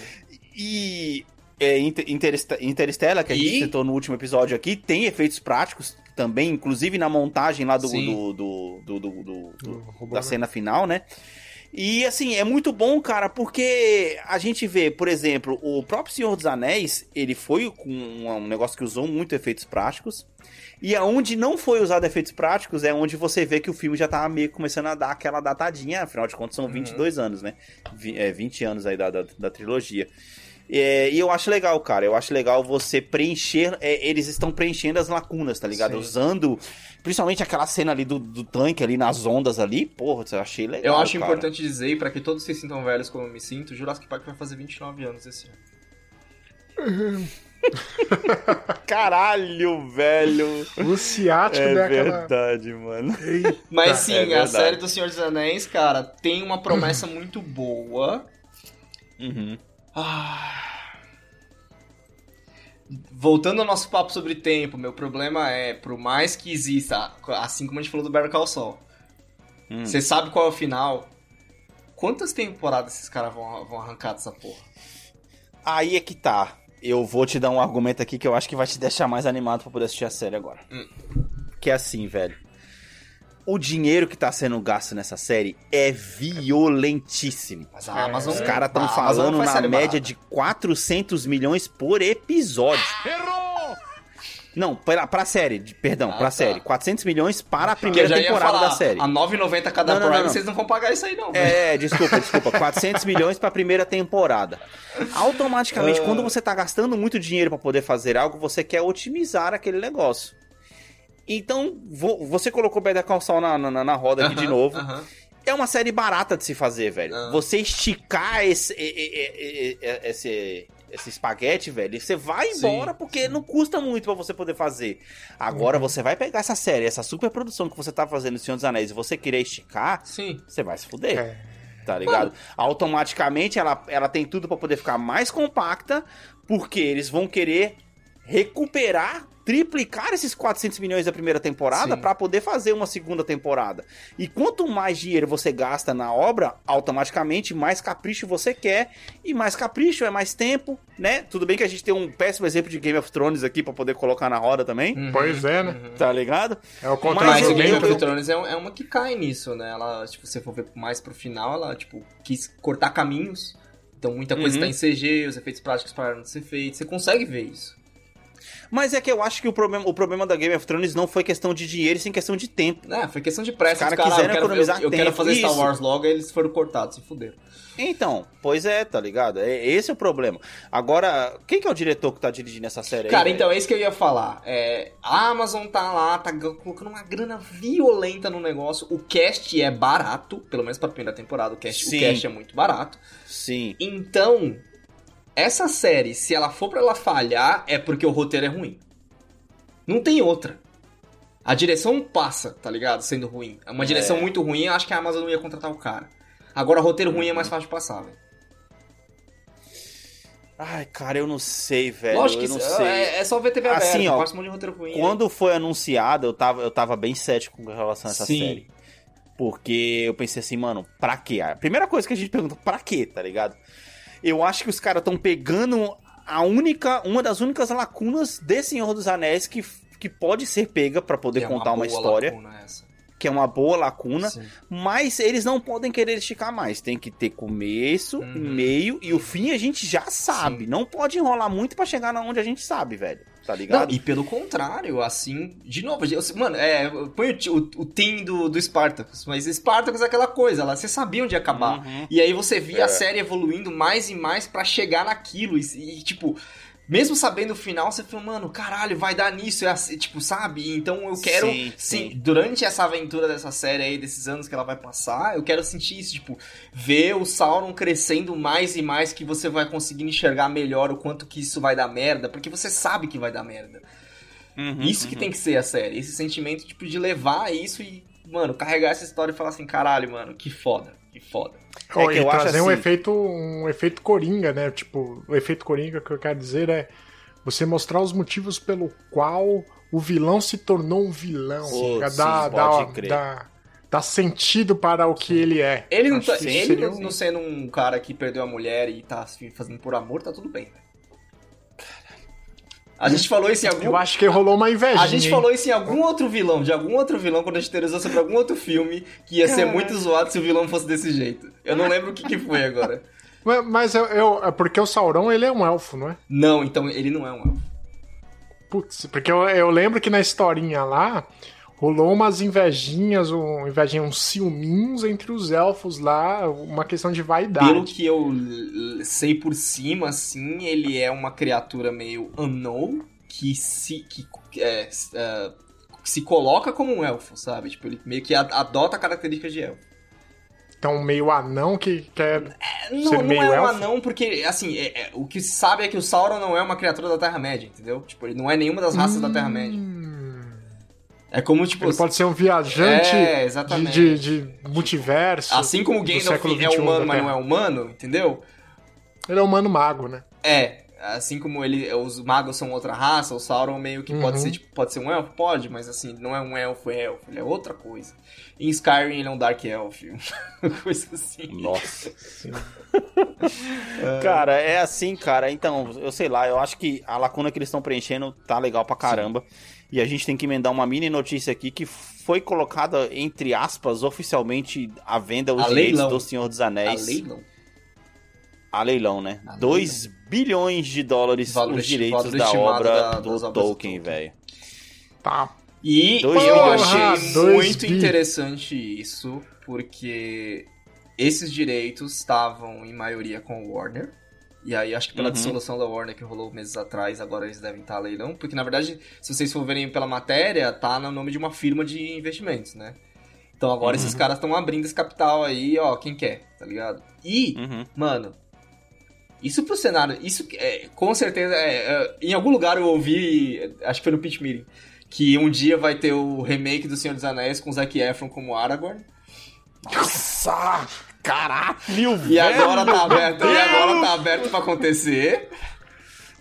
E é, Inter- Interest- Interstellar, que a gente E- citou no último episódio aqui, tem efeitos práticos também, inclusive na montagem lá do, do, do, do, do- do- Do robô, da né? cena final, né? E assim, é muito bom, cara, porque a gente vê, por exemplo, o próprio Senhor dos Anéis, ele foi com um negócio que usou muito efeitos práticos. E aonde não foi usado efeitos práticos é onde você vê que o filme já tá meio que começando a dar aquela datadinha, afinal de contas são 22 anos, né? Vi- é, 20 anos aí da, da, da trilogia. É, e eu acho legal, cara. Eu acho legal você preencher. é, eles estão preenchendo as lacunas, tá ligado? Sim. Usando. Principalmente aquela cena ali do, do tanque ali nas ondas ali. Porra, eu achei legal. Eu acho cara. importante dizer, pra que todos se sintam velhos como eu me sinto, Jurassic Park vai fazer 29 anos esse ano. *laughs* Caralho, velho. O ciático É deu aquela. verdade, mano. Eita. Mas sim, é a série do Senhor dos Anéis, cara, tem uma promessa *clears throat* muito boa. Uhum. Ah. Voltando ao nosso papo sobre tempo, meu problema é, por mais que exista, assim como a gente falou do Better Call Saul, Hum. você sabe qual é o final? Quantas temporadas esses caras vão, vão arrancar dessa porra? Aí é que tá. Eu vou te dar um argumento aqui que eu acho que vai te deixar mais animado pra poder assistir a série agora. Hum. Que é assim, velho. O dinheiro que tá sendo gasto nessa série é violentíssimo. Mas a Amazon... Os caras estão falando na média barata. de 400 milhões por episódio. Errou! Não, pra, pra série, de- perdão, Ah, pra tá. série. 400 milhões para a primeira temporada falar, da série. A 9,90 cada Não, não, Prime, não, vocês não vão pagar isso aí não, velho. É, desculpa, desculpa. 400 milhões pra primeira temporada. Automaticamente, Ah. quando você tá gastando muito dinheiro pra poder fazer algo, você quer otimizar aquele negócio. Então, vo- você colocou Better Call Saul na, na, na roda aqui de Aham, novo. aham. É uma série barata de se fazer, velho. Ah. Você esticar esse, e- e- e- e- esse, esse espaguete, velho, você vai Sim, embora porque não custa muito pra você poder fazer. Agora, você vai pegar essa série, essa super produção que você tá fazendo no Senhor dos Anéis e você querer esticar, Sim. você vai se fuder. É. Tá ligado? Automaticamente ela, ela tem tudo pra poder ficar mais compacta, porque eles vão querer recuperar, triplicar esses 400 milhões da primeira temporada pra poder fazer uma segunda temporada. E quanto mais dinheiro você gasta na obra, automaticamente mais capricho você quer, e mais capricho é mais tempo, né? Tudo bem que a gente tem um péssimo exemplo de Game of Thrones aqui pra poder colocar na roda também, Uhum. Pois é, né? tá ligado? É o Mas Mas contrário o Game of Thrones é, um- é uma que cai nisso, né? Ela, tipo, se você for ver mais pro final, ela, tipo, quis cortar caminhos. Então muita coisa Uhum. tá em CG, os efeitos práticos pararam de ser feitos. Você consegue ver isso. Mas é que eu acho que o problema, o problema da Game of Thrones não foi questão de dinheiro, sim questão de tempo. É, foi questão de pressa. Os caras Os caras, quiseram eu quero, economizar eu, eu quero tempo, fazer Star isso. Wars logo, aí eles foram cortados, se fuderam. Então, pois é, tá ligado? É, esse é o problema. Agora, quem que é o diretor que tá dirigindo essa série aí? Cara, velho? então é isso que eu ia falar. É, a Amazon tá lá, tá colocando uma grana violenta no negócio. O cast é barato, pelo menos pra primeira temporada. O cast, o cast é muito barato. Sim. Então, essa série, se ela for pra ela falhar, é porque o roteiro é ruim. Não tem outra. A direção passa, tá ligado? Sendo ruim. É uma direção É. muito ruim, eu acho que a Amazon não ia contratar o cara. Agora, roteiro ruim é mais fácil de passar, velho. Ai, cara, eu não sei, velho. Lógico eu que não isso- sei. é, é só ver TV aberta, Assim, ó, um roteiro ruim. Quando foi anunciado, eu tava, eu tava bem cético com relação a essa Sim. série. Porque eu pensei assim, mano, pra quê? A primeira coisa que a gente pergunta, pra quê, tá ligado? Eu acho que os caras estão pegando a única, uma das únicas lacunas de Senhor dos Anéis que, que pode ser pega pra poder Que é contar uma, boa história, que é uma boa lacuna, Sim. mas eles não podem querer esticar mais. Tem que ter começo, Uhum. meio e o fim a gente já sabe. Não pode enrolar muito pra chegar na onde a gente sabe, velho. Tá Não, ligado? e pelo contrário, assim, de novo, eu- mano, é, põe o, o, team do, do Spartacus, mas Spartacus é aquela coisa, lá, você sabia onde ia acabar. Uhum. E aí você via É. a série evoluindo mais e mais pra chegar naquilo, e, e, tipo, mesmo sabendo o final, você falou, mano, caralho, vai dar nisso, é assim, tipo, sabe? Então eu quero, Sim, sim, sim. durante essa aventura dessa série aí, desses anos que ela vai passar, eu quero sentir isso, tipo, ver o Sauron crescendo mais e mais, que você vai conseguir enxergar melhor o quanto que isso vai dar merda, porque você sabe que vai dar merda. Uhum, Isso que uhum. tem que ser a série. Esse sentimento, tipo, de levar isso e, mano, carregar essa história e falar assim, caralho, mano, que foda, que foda. É Ó, que eu acho trazer um assim- efeito um efeito coringa, né? Tipo, o efeito coringa que eu quero dizer é você mostrar os motivos pelo qual o vilão se tornou um vilão. Sim, Dá- sim, dá, pode dá, crer. dá, dá sentido para o que ele é. Ele, não, tá, ele seria não, um- não sendo um cara que perdeu a mulher e tá assim, fazendo por amor, tá tudo bem. velho. A gente falou isso em algum. Eu acho que rolou uma invejinha. A gente hein? falou isso em algum outro vilão, de algum outro vilão, quando a gente teorizou sobre algum outro filme, que ia ser muito zoado se o vilão fosse desse jeito. Eu não lembro o que, que foi agora. Mas- Mas eu, eu- é porque o Sauron ele é um elfo, não é? Não, então ele não é um elfo. Putz, porque eu, eu lembro que na historinha lá rolou umas invejinhas, um, invejinha, uns ciúminhos entre os elfos lá, uma questão de vaidade. Pelo que eu sei por cima, assim, ele é uma criatura meio unknown que se, que, é, é, se coloca como um elfo, sabe? Tipo, ele meio que a- adota características de elfo. Então, meio anão que quer. Não, Ser não meio é um elfo? anão, porque, assim, é- é- o que se sabe é que o Sauron não é uma criatura da Terra-média, entendeu? Tipo, ele não é nenhuma das raças da Terra-média. É como, tipo... Ele pode ser um viajante É, de, exatamente. de, de multiverso. Assim como o Gandalf é 21 humano, mas não é humano, entendeu? Ele é humano mago, né? É, assim como ele, os magos são outra raça, o Sauron meio que pode Uhum. ser, tipo, pode ser um elfo? Pode, mas assim, não é um elfo, é elfo, ele é outra coisa. Em Skyrim ele é um Dark Elf, *laughs* coisa assim. Nossa. *laughs* Cara, é assim, cara. Então, eu sei lá, eu acho que a lacuna que eles estão preenchendo tá legal pra caramba. E a gente tem que emendar uma mini notícia aqui que foi colocada, entre aspas, oficialmente à venda os A direitos leilão. do Senhor dos A Anéis. leilão. A leilão, né? A 2 bilhões de dólares Valor os direitos da obra da- do Tolkien, Tolkien. velho. Tá. E Dois eu bilhões. achei Dois muito bi. interessante isso, porque esses direitos estavam em maioria com o Warner. E aí, acho que pela Uhum. dissolução da Warner que rolou meses atrás, agora eles devem estar a leilão. Porque, na verdade, se vocês for verem pela matéria, tá no nome de uma firma de investimentos, né? Então agora esses caras estão abrindo esse capital aí, ó, quem quer, tá ligado? E, Uhum. mano, isso pro cenário, isso é, com certeza, é, é, em algum lugar eu ouvi, acho que foi no Pitch Meeting, que um dia vai ter o remake do Senhor dos Anéis com o Zac Efron como Aragorn. Nossa! Caralho, E agora tá aberto, e agora tá aberto pra acontecer.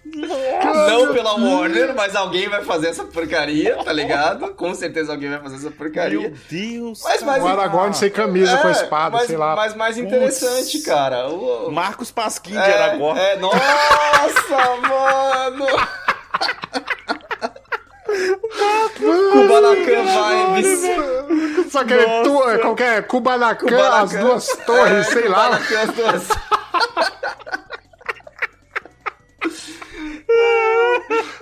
Não pela Warner, mas alguém vai fazer essa porcaria, tá ligado? Com certeza alguém vai fazer essa porcaria. Meu Deus! Mas mais O Aragorn sem camisa com a É, espada, mas, sei lá. Mas mais interessante, Putz. cara. O, Marcos Pasquim de é, Aragorn. é, nossa, *laughs* mano! Kubanacan vibes. Só que é tu, é qualquer Kubanacan, Kubanacan. as duas torres, É, sei lá. Kubanacan, as duas.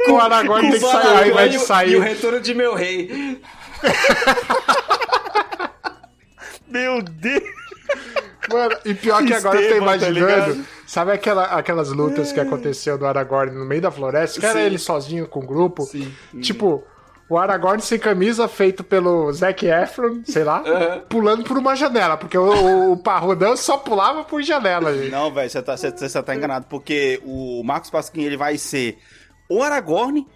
Com o Aragorn tem que sair, ao invés de e o- sair. E o retorno de meu rei. Meu Deus! Mano, e pior que agora eu tô tá imaginando. ligado? Sabe aquela, aquelas lutas que aconteceu do Aragorn no meio da floresta? Que era ele sozinho com o grupo. Sim. Tipo, o Aragorn sem camisa, feito pelo Zac Efron, sei lá, Aham. pulando por uma janela. Porque o, o, o Parrudão só pulava por janela, gente. Não, velho, você tá, você- você tá enganado, porque o Marcos Pasquim ele vai ser o Aragorn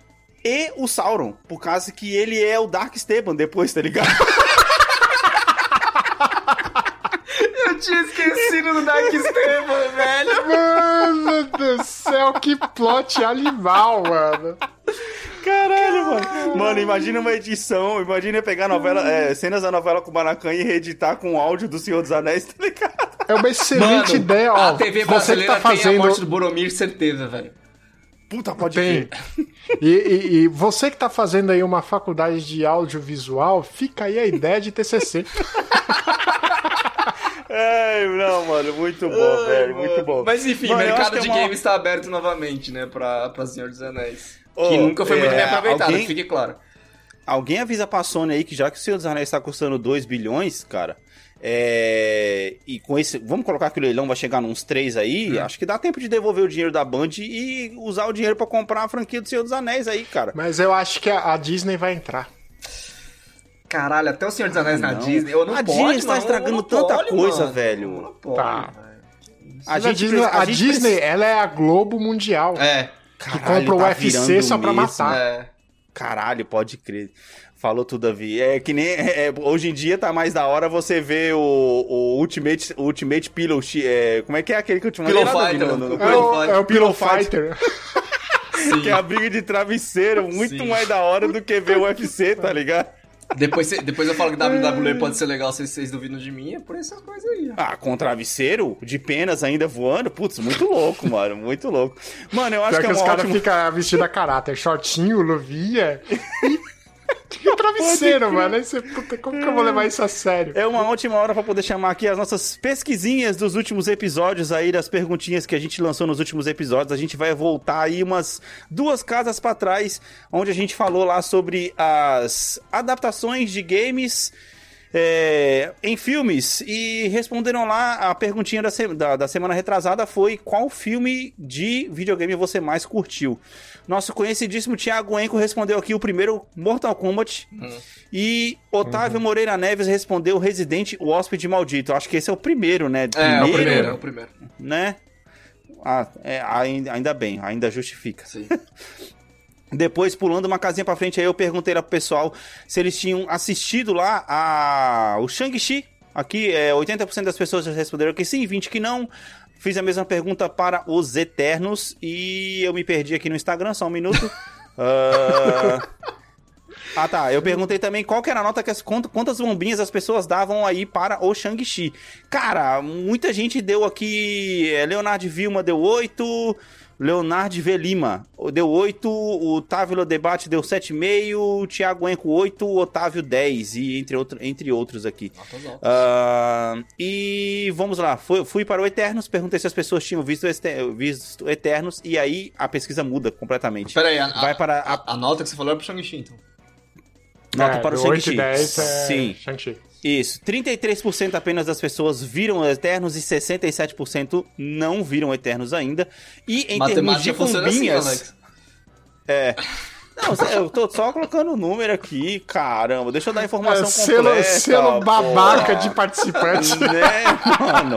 e o Sauron, por causa que ele é o Dark Esteban depois, tá ligado? *laughs* Eu tinha esquecido do Dark *laughs* Esteban, velho. Mano do céu, que plot animal, mano. Caralho, mano. Mano, imagina uma edição, imagina pegar novela, é, cenas da novela com o Maracanã e reeditar com o áudio do Senhor dos Anéis, tá ligado? É uma excelente ideia, ó. a TV você que brasileira tá tem a morte fazendo. do Boromir, certeza, velho. Puta, pode Tem. E, e- e você que tá fazendo aí uma faculdade de audiovisual, fica aí a ideia de TCC. *laughs* Ai, não, mano, muito bom, velho, muito bom. Mas enfim, Mano, o mercado que é de uma- games tá aberto novamente, né? Pra, pra Senhor dos Anéis. Ô, que nunca foi muito é, bem aproveitado, alguém- que fique claro. Alguém avisa pra Sony aí que já que o Senhor dos Anéis tá custando 2 bilhões, cara, é... e com esse, vamos colocar que o leilão vai chegar nos 3 aí, Hum. acho que dá tempo de devolver o dinheiro da Band e usar o dinheiro pra comprar a franquia do Senhor dos Anéis aí, cara. Mas eu acho que a, a Disney vai entrar. Caralho, até o Senhor dos Anéis na Não. Disney. Eu não A pode, Disney está estragando tanta coisa, mano. velho. Monopólio, Tá. velho. A A, gente, Disney, pre- a gente Disney, precisa- ela é a Globo Mundial. É, que Caralho, compra o tá UFC virando só pra mesmo. matar. é. Caralho, pode crer. Falou tudo, Davi. É que nem. é, é, hoje em dia tá mais da hora você ver o, o Ultimate, o Ultimate Pillow. É, como é que é aquele que eu te mandei Pillow Davi, Fighter, no- no- o É o, é o Pillow Pillow Fighter. *laughs* Que é a briga de travesseiro, muito Sim. mais da hora do que ver o UFC, tá ligado? Depois, depois eu falo que WWE *laughs* pode ser legal se vocês duvidam de mim, é por essas coisas aí. Ah, com travesseiro, de penas ainda voando, putz, muito louco, mano, muito louco. Mano, eu acho Pior que que, é os uma caras ficam vestidos a caráter, shortinho, luvinha. E o travesseiro, mano. Aí você, puta, como que eu vou levar isso a sério? É uma ótima hora pra poder chamar aqui as nossas pesquisinhas dos últimos episódios aí, das perguntinhas que a gente lançou nos últimos episódios. A gente vai voltar aí umas duas casas pra trás, onde a gente falou lá sobre as adaptações de games é, em filmes. E responderam lá a perguntinha da, se- da, da semana retrasada foi qual filme de videogame você mais curtiu? Nosso conhecidíssimo Thiago Enco respondeu aqui o primeiro Mortal Kombat. E Otávio Moreira Neves respondeu Resident o Hóspede Maldito. Acho que esse é o primeiro, né? É, o primeiro, é o primeiro. Né? Ah, é, ainda, ainda bem, ainda justifica. Sim. *laughs* Depois, pulando uma casinha pra frente, aí eu perguntei pro pessoal se eles tinham assistido lá a... o Shang-Chi. Aqui, é, 80% das pessoas já responderam que sim, 20% que não. Fiz a mesma pergunta para os Eternos e eu me perdi aqui no Instagram, só um minuto. *laughs* Ah, Ah, tá. Eu perguntei também qual que era a nota que as quant- quantas bombinhas as pessoas davam aí para o Shang-Chi. Cara, muita gente deu aqui. é, Leonardo Vilma deu 8. Leonardo V. Lima deu 8. O Távilo Debate deu 7,5. O Thiago Enco 8. O Otávio 10. E entre, outro, entre outros aqui. Ah, e vamos lá, fui, fui para o Eternos, perguntei se as pessoas tinham visto, visto Eternos, e aí a pesquisa muda completamente. Pera aí, a, Vai para a, a, a nota que você falou é pro Shang-Chi, então. nota É, para o do 8 Shang-Chi. 10 é Sim, Shang-Chi. Isso. 33% apenas das pessoas viram Eternos e 67% não viram Eternos ainda. E em termos de funciona assim. Alex. não, eu tô só colocando o número aqui, caramba. Deixa eu dar a informação É, selo, completa. selo babaca porra. de participante. *laughs* Né, mano?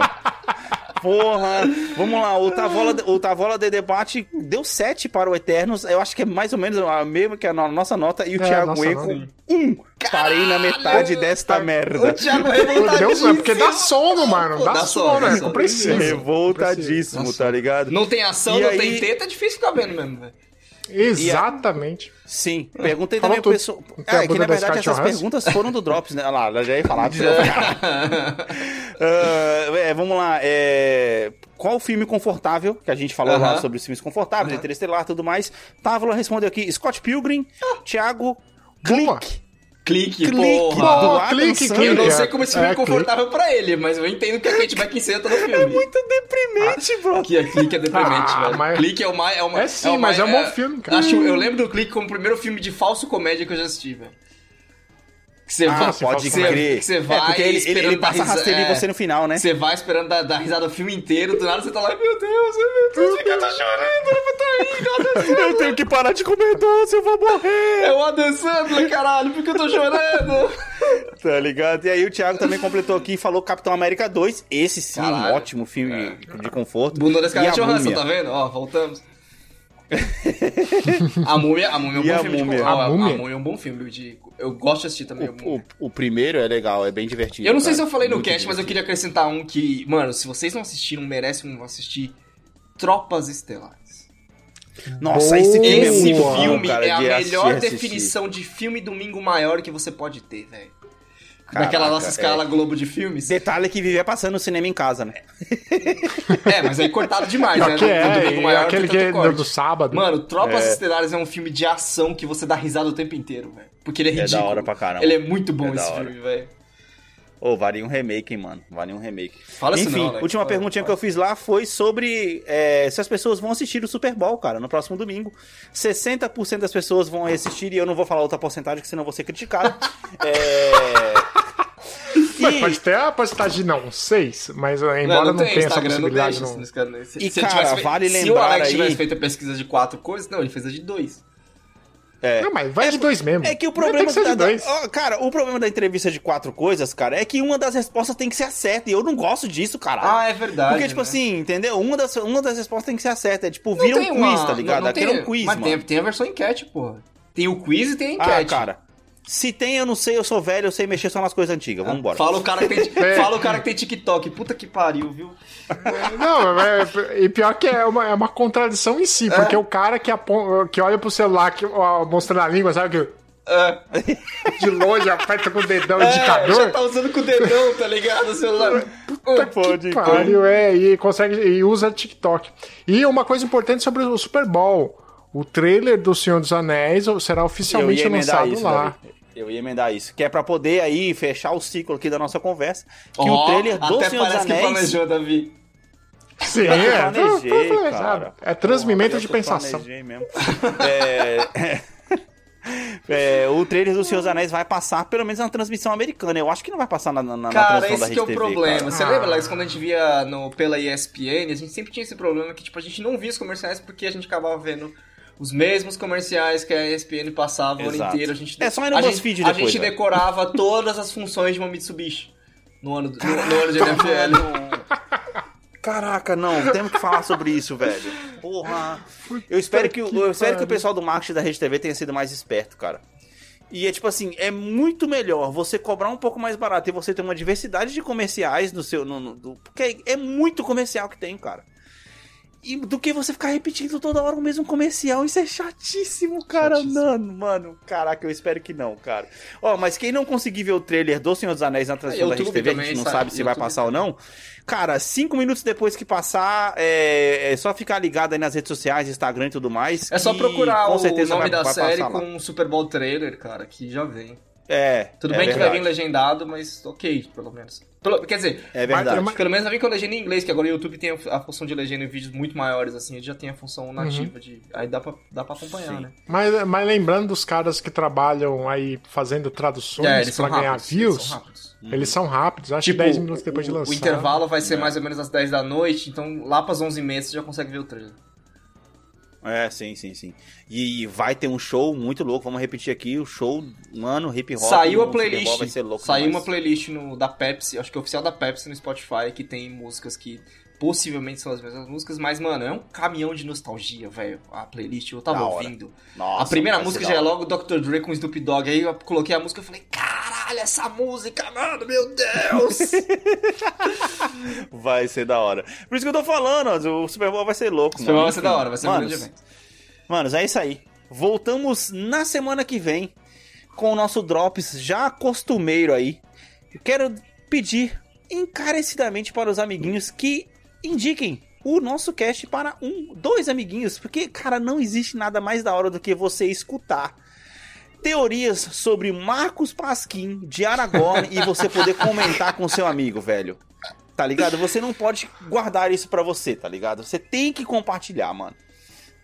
Porra, *laughs* vamos lá, o Tavola, o Tavola de Debate deu 7 para o Eternos, eu acho que é mais ou menos a mesma que a no- nossa nota, e o É, Thiago nota. 1. Parei na metade desta O merda. Thiago Por Deus, é porque dá sono, mano. Dá, dá sono, sono, é sono. compreensível. Revoltadíssimo, tá ligado? Não tem ação, E não aí- tem teta, é difícil ficar vendo mesmo, velho. Exatamente. Sim, perguntei Falou também pro pessoal. A Ah, é que na da verdade essas perguntas foram do Drops, né? Olha lá, ela já ia falar. *laughs* *laughs* Ah, é, vamos lá. é, Qual o filme confortável? Que a gente falou lá Aham. sobre os filmes confortáveis, Aham. Interestelar e tudo mais. Távola respondeu aqui: Scott Pilgrim, Thiago Boa. Clique, Clique. porra. Do Pô, Adam clique, Sandler. Eu não clique. sei como esse filme é, É, clique. confortável pra ele, mas eu entendo que a Kate Beckinsale tá no filme. É muito Deprimente, bro. que a Clique é deprimente, Ah, velho. mas- Clique é o mais... É, É sim, o mas é um bom filme, cara. Acho, eu lembro do Clique como o primeiro filme de falso comédia que eu já assisti, velho. Que você Ah, vai, pode você- crer. Que você É, vai porque ele, ele, esperando ele passa rasteirinho em é, você no final, né? Você vai esperando dar, dar risada o filme inteiro, do nada você tá lá, meu Deus, meu Deus, que eu tô chorando? Eu tô rindo, Eu tenho que parar de comer doce, eu vou morrer. É o Adam Sandler, caralho, por que eu tô chorando? *laughs* Tá ligado? E aí o Thiago também completou aqui e falou Capitão América 2. Esse sim, um Caralho. ótimo filme de conforto. Bunda da E Scarlett a Johansson, tá vendo? Ó, voltamos. *laughs* a Múmia, a Múmia é um E bom a filme. Múmia? De... A A, Múmia? a Múmia é um bom filme. De... Eu gosto de assistir também. a O, Múmia. o, o primeiro é legal, é bem divertido. Eu não sei cara. se eu falei no Muito cast, mas eu divertido. queria acrescentar um que, mano, se vocês não assistiram, merecem um assistir. Tropas Estelares. Nossa, esse filme é Esse bom, filme cara, é a melhor assistir, assistir. definição de filme domingo maior que você pode ter, velho. Daquela Caraca, nossa escala é. Globo de filmes. Detalhe que vivia passando no cinema em casa, né? É, mas aí cortado demais, né? que é, domingo e maior aquele que é corte. do sábado. Mano, Tropas Estelares é um filme de ação que você dá risada o tempo inteiro, velho. Porque ele é É da ridículo. hora pra caramba. Ele é muito bom É esse filme, velho. Ô, valia um remake, hein, mano. Valia um remake. Fala Enfim, não, Alex. última Fala, perguntinha fala. que eu fiz lá foi sobre é, se as pessoas vão assistir o Super Bowl, cara, no próximo domingo. 60% das pessoas vão assistir e eu não vou falar outra porcentagem, que senão eu vou ser criticado. *laughs* é... Mas E- pode ter a porcentagem de não, seis, mas embora Não, não, não tenha essa Instagram não possibilidade. deixa. Não... Se, E, se cara, tivesse vale Se o lembrar Alex aí- tivesse feito a pesquisa de quatro coisas, não, ele fez a de dois. É. Não, mas vai de dois mesmo. É que o problema que da, de da- dois. ó, cara, o problema da entrevista de quatro coisas, cara, é que uma das respostas tem que ser a certa. E eu não gosto disso, cara. Ah, é verdade. Porque, tipo né? assim, entendeu? Uma das, uma das respostas tem que ser a certa. É tipo, Não vira um quiz, uma- tá ligado? não- não Aquele tem- é um quiz, Mas mano. tem, tem a versão enquete, porra. Tem o quiz e tem a Ah, enquete. cara. Se tem, eu não sei, eu sou velho, eu sei mexer só nas coisas antigas. Vambora. Fala o cara que tem, *laughs* É. fala o cara que tem TikTok. Puta que pariu, viu? Não, é- e pior que é uma, é uma contradição em si, porque o cara que, apon- que olha pro celular que, ó, mostrando a língua, sabe que É, de longe aperta com o dedão é, indicador. já tá usando com o dedão, tá ligado? O celular. Pode Que pariu, é, e consegue e usa TikTok. E uma coisa importante sobre o Super Bowl. O trailer do Senhor dos Anéis será oficialmente lançado isso, lá. Davi. Eu ia emendar isso. Que é pra poder aí fechar o ciclo aqui da nossa conversa. Que Ó, o trailer do até Senhor dos parece que Anéis. planejou, Davi. Sim, é. planejei, planejado. cara. É transmimento de pensação. mesmo. *laughs* É, é, o trailer do Senhor dos Anéis vai passar pelo menos na transmissão americana. Eu acho que não vai passar na, na, na Cara, transmissão da esse que é o problema. cara. Você Ah. lembra, Alex, quando a gente via no, pela ESPN, a gente sempre tinha esse problema que, tipo, a gente não via os comerciais porque a gente acabava vendo os mesmos comerciais que a ESPN passava o ano Exato. inteiro. A gente, É só ir no a gente, BuzzFeed A depois, gente velho. decorava *laughs* todas as funções de uma Mitsubishi no ano, no, no ano de NFL. Caraca, não, temos que falar sobre isso, velho. Porra. Eu espero que, o- eu espero que o pessoal do marketing da Rede TV tenha sido mais esperto, cara. E é tipo assim, é muito melhor você cobrar um pouco mais barato e você ter uma diversidade de comerciais no seu. No, no- do- porque é muito comercial que tem, cara. E do que você ficar repetindo toda hora o mesmo comercial. Isso é chatíssimo, cara. Mano, mano. Caraca, eu espero que não, cara. Ó, mas quem não conseguir ver o trailer do Senhor dos Anéis na transmissão da Rede YouTube TV, a também, gente não sabe? se vai YouTube passar ou não. Cara, cinco minutos depois que passar, é, é só ficar ligado aí nas redes sociais, Instagram e tudo mais. É só procurar com o certeza nome vai- da vai série com um Super Bowl trailer, cara, que já vem. É. Tudo é bem que vai vir verdade. legendado, mas ok, pelo menos. Pelo- quer dizer, É verdade. Mas- pelo menos vai vir com legenda em inglês, que agora o YouTube tem a função de legenda em vídeos muito maiores, assim, ele já tem a função nativa de. Aí dá pra, dá pra acompanhar, Sim. né? Mas, mas lembrando dos caras que trabalham aí fazendo traduções É, eles pra são ganhar rápidos, views, eles são rápidos. eles são rápidos, acho Tipo, que 10 minutos depois de o- lançar. O intervalo vai É. ser mais ou menos às 10 da noite, então lá pras 11h30 você já consegue ver o trailer. É, sim, sim, sim. E vai ter um show muito louco, vamos repetir aqui, o show, mano, hip hop. Saiu a playlist. Vai ser louco Saiu demais. uma playlist no, da Pepsi, acho que é oficial da Pepsi no Spotify, que tem músicas que possivelmente são as mesmas músicas, mas, mano, é um caminhão de nostalgia, velho. A playlist, eu tava Da ouvindo. Nossa, a primeira música já é logo Dr. Dre com Snoop Dogg. Aí eu coloquei a música e falei, caralho, essa música, mano, meu Deus! *laughs* Vai ser da hora. Por isso que eu tô falando, ó, o Super Bowl vai ser louco. Super Bowl vai ser da hora, vai ser um Manos, grande evento. Manos, é isso aí. Voltamos na semana que vem com o nosso Drops já costumeiro aí. Eu quero pedir encarecidamente para os amiguinhos que indiquem o nosso cast para um, dois amiguinhos, porque, cara, não existe nada mais da hora do que você escutar teorias sobre Marcos Pasquim de Aragorn e você poder comentar com seu amigo, velho. Tá ligado? Você não pode guardar isso pra você, tá ligado? Você tem que compartilhar, mano.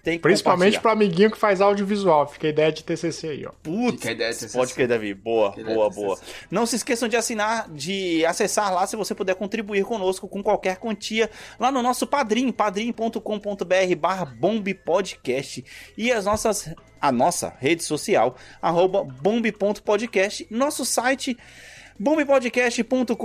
Tem que Principalmente pro amiguinho que faz audiovisual. Fica a ideia de TCC aí, ó. Putz, Fica a ideia de TCC. pode crer, Davi. Boa, boa, boa. Não se esqueçam de assinar, de acessar lá se você puder contribuir conosco com qualquer quantia lá no nosso padrim, padrim.com.br barra bombpodcast e as nossas, a nossa rede social, arroba bomb.podcast, nosso site bombpodcast.com.br.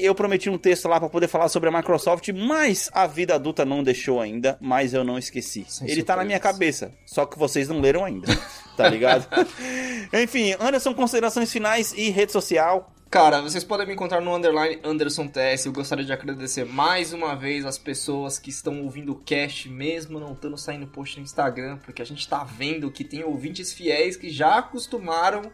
Eu prometi um texto lá para poder falar sobre a Microsoft, mas a vida adulta não deixou ainda, mas eu não esqueci. Sem Ele tá na minha cabeça, só que vocês não leram ainda, tá ligado? *laughs* Enfim, Anderson, considerações finais e rede social. Cara, vocês podem me encontrar no underline Anderson TS. Eu gostaria de agradecer mais uma vez as pessoas que estão ouvindo o cast, mesmo não estando saindo post no Instagram, porque a gente tá vendo que tem ouvintes fiéis que já acostumaram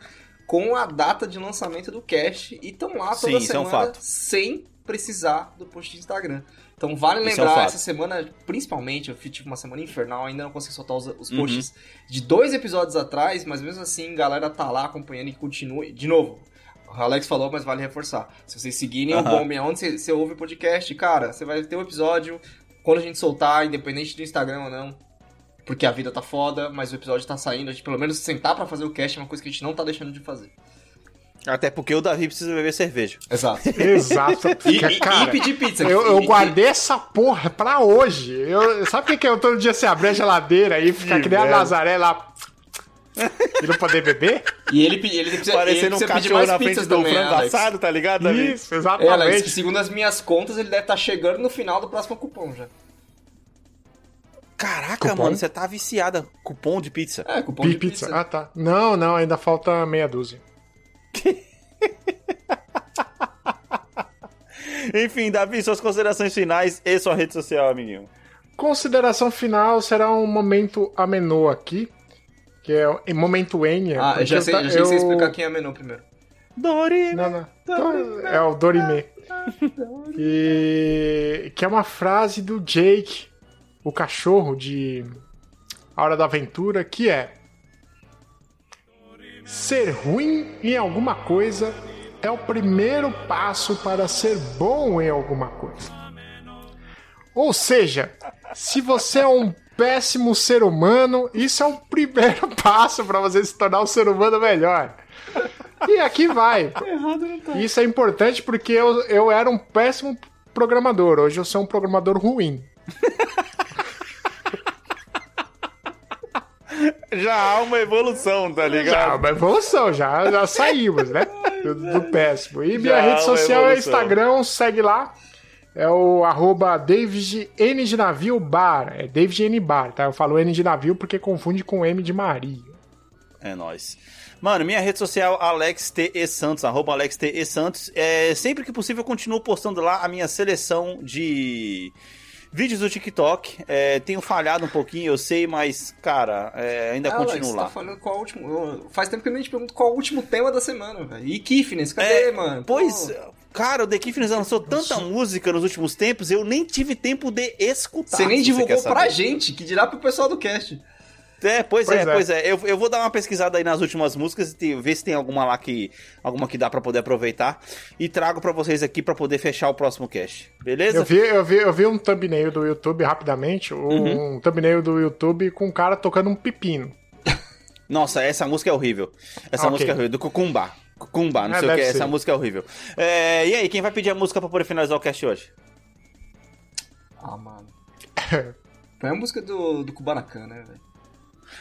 com a data de lançamento do cast e estão lá toda Sim, isso é um semana sem precisar do post de Instagram. Então vale Isso é um lembrar, essa semana, principalmente, eu tive uma semana infernal, ainda não consegui soltar os, os Uhum. posts de dois episódios atrás, mas mesmo assim, galera tá lá acompanhando e continua. De novo, o Alex falou, mas vale reforçar. Se vocês seguirem o Aham. Bombe, onde você, você ouve o podcast, cara, você vai ter um episódio quando a gente soltar, independente do Instagram ou não. Porque a vida tá foda, mas o episódio tá saindo. A gente pelo menos sentar pra fazer o cast é uma coisa que a gente não tá deixando de fazer. Até porque o Davi precisa beber cerveja. Exato. *laughs* Exato. E, Porque, e- cara, e pedir pizza. Eu, eu guardei essa porra pra hoje. Eu, sabe o que, que é? Eu todo dia você abrir a geladeira e ficar que nem a. Nazaré lá. E não poder beber? E ele, ele precisa, ele Parecendo um precisa pedir cachorro mais na pizzas frente do frango Alex. assado, tá ligado, Davi? Isso, É, Alex, exatamente. segundo as minhas contas, ele deve estar chegando no final do próximo cupom já. Caraca, Cupom? mano, você tá viciada. Cupom de pizza. É, cupom Pi- de pizza. pizza. Ah, tá. Não, não, ainda falta meia dúzia. *laughs* Enfim, Davi, suas considerações finais e sua rede social, amiguinho. Consideração final será um momento amenô aqui. Que é o momento Enya. Ah, eu já sei, ta- já sei que você eu- explicar quem é menu primeiro. Dori. Não, não. Então, É o Dorime. *laughs* E que é uma frase do Jake, o cachorro de A Hora da Aventura, que é Ser ruim em alguma coisa é o primeiro passo para ser bom em alguma coisa. Ou seja, se você é um péssimo ser humano, isso é o primeiro *laughs* passo para você se tornar um ser humano melhor. E aqui vai. Isso é importante porque eu, eu era um péssimo programador. Hoje eu sou um programador ruim. *laughs* Já há uma evolução, tá Já, ligado? uma evolução, já, já *laughs* saímos, né? Do, do péssimo. E minha Já rede há social é. Instagram, segue lá. É o arroba David N de navio bar. É David N bar, tá? Eu falo N de navio porque confunde com M de Maria. É nóis. Mano, minha rede social, Alex T. E. Santos, arroba Alex T. E. Santos. É, sempre que possível, eu continuo postando lá a minha seleção de vídeos do TikTok. É, tenho falhado um pouquinho, eu sei, mas, cara, é, ainda Ah, continuo Alex, lá. Tá falando qual é o último. Faz tempo que eu nem te pergunto qual é o último tema da semana, velho. E Kiffness, cadê, É, mano? Pois, Pô, cara, o The Kiffness lançou tanta música nos últimos tempos, eu nem tive tempo de escutar. Você nem divulgou quer pra saber. gente, que dirá pro pessoal do cast. É, pois, Pois é, é. pois é. Eu, eu vou dar uma pesquisada aí nas últimas músicas e ver se tem alguma lá que. Alguma que dá pra poder aproveitar. E trago pra vocês aqui pra poder fechar o próximo cast. Beleza? Eu vi, eu, vi, eu vi um thumbnail do YouTube rapidamente, um, Uhum. um thumbnail do YouTube com um cara tocando um pepino. *laughs* Nossa, essa música é horrível. Essa Ok. música é horrível. Do Cucumba. Cucumba, não É, sei o que. Essa ser. música é horrível. É, e aí, quem vai pedir a música pra poder finalizar o cast hoje? Ah, mano. *laughs* Põe a música do, do Kubanacan, né, velho?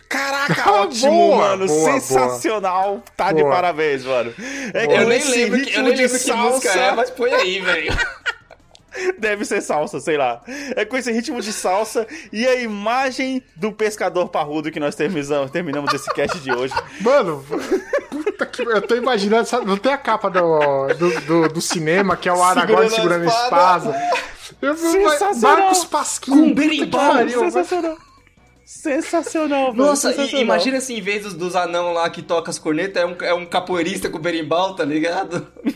Caraca, *laughs* Boa, ótimo, mano. boa, sensacional. Tá de Boa. parabéns, mano. É Boa. Eu nem lembro, que, eu nem de lembro que música salsa- é, mas põe aí, velho. *laughs* Deve ser salsa, sei lá. É com esse ritmo de salsa e a imagem do pescador parrudo que nós terminamos, terminamos esse cast de hoje. *laughs* Mano, puta que. Eu tô imaginando, sabe? Não tem a capa do, do, do, do cinema, que é o Aragorn Segurando a segurando a espada. espada. Eu vi Sensacional. Marcos Pasquim. Com que berimbau. Sensacional. Sensacional, velho. Nossa, sensacional. imagina assim, em vez dos, dos anão lá que toca as cornetas, é um, é um capoeirista com berimbau, tá ligado? *laughs*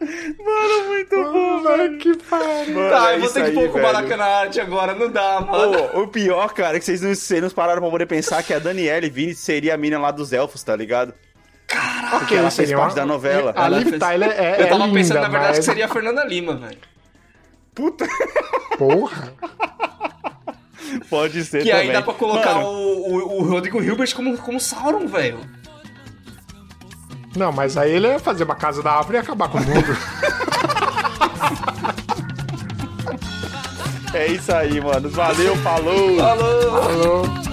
muito bom, Puta que pariu. Mano, tá, é eu vou ter que pôr o velho. Kubanacan na arte agora, não dá, mano. Ô, o pior, cara, é que vocês não, vocês não pararam pra poder pensar que a Daniele Vini seria a mina lá dos elfos, tá ligado? Ok, ela fez seria parte uma- da novela. A Ela Liv fez- Tyler é, eu é tava linda, pensando, na verdade, mas... que seria a Fernanda Lima, velho. Puta, Porra. pode ser Que também. aí dá pra colocar Mano, o, o, o Rodrigo Hilbert como, como Sauron, velho. Não, mas aí ele ia fazer uma casa da árvore e acabar com o mundo. É isso aí, mano. Valeu, falou. Falou! Falou.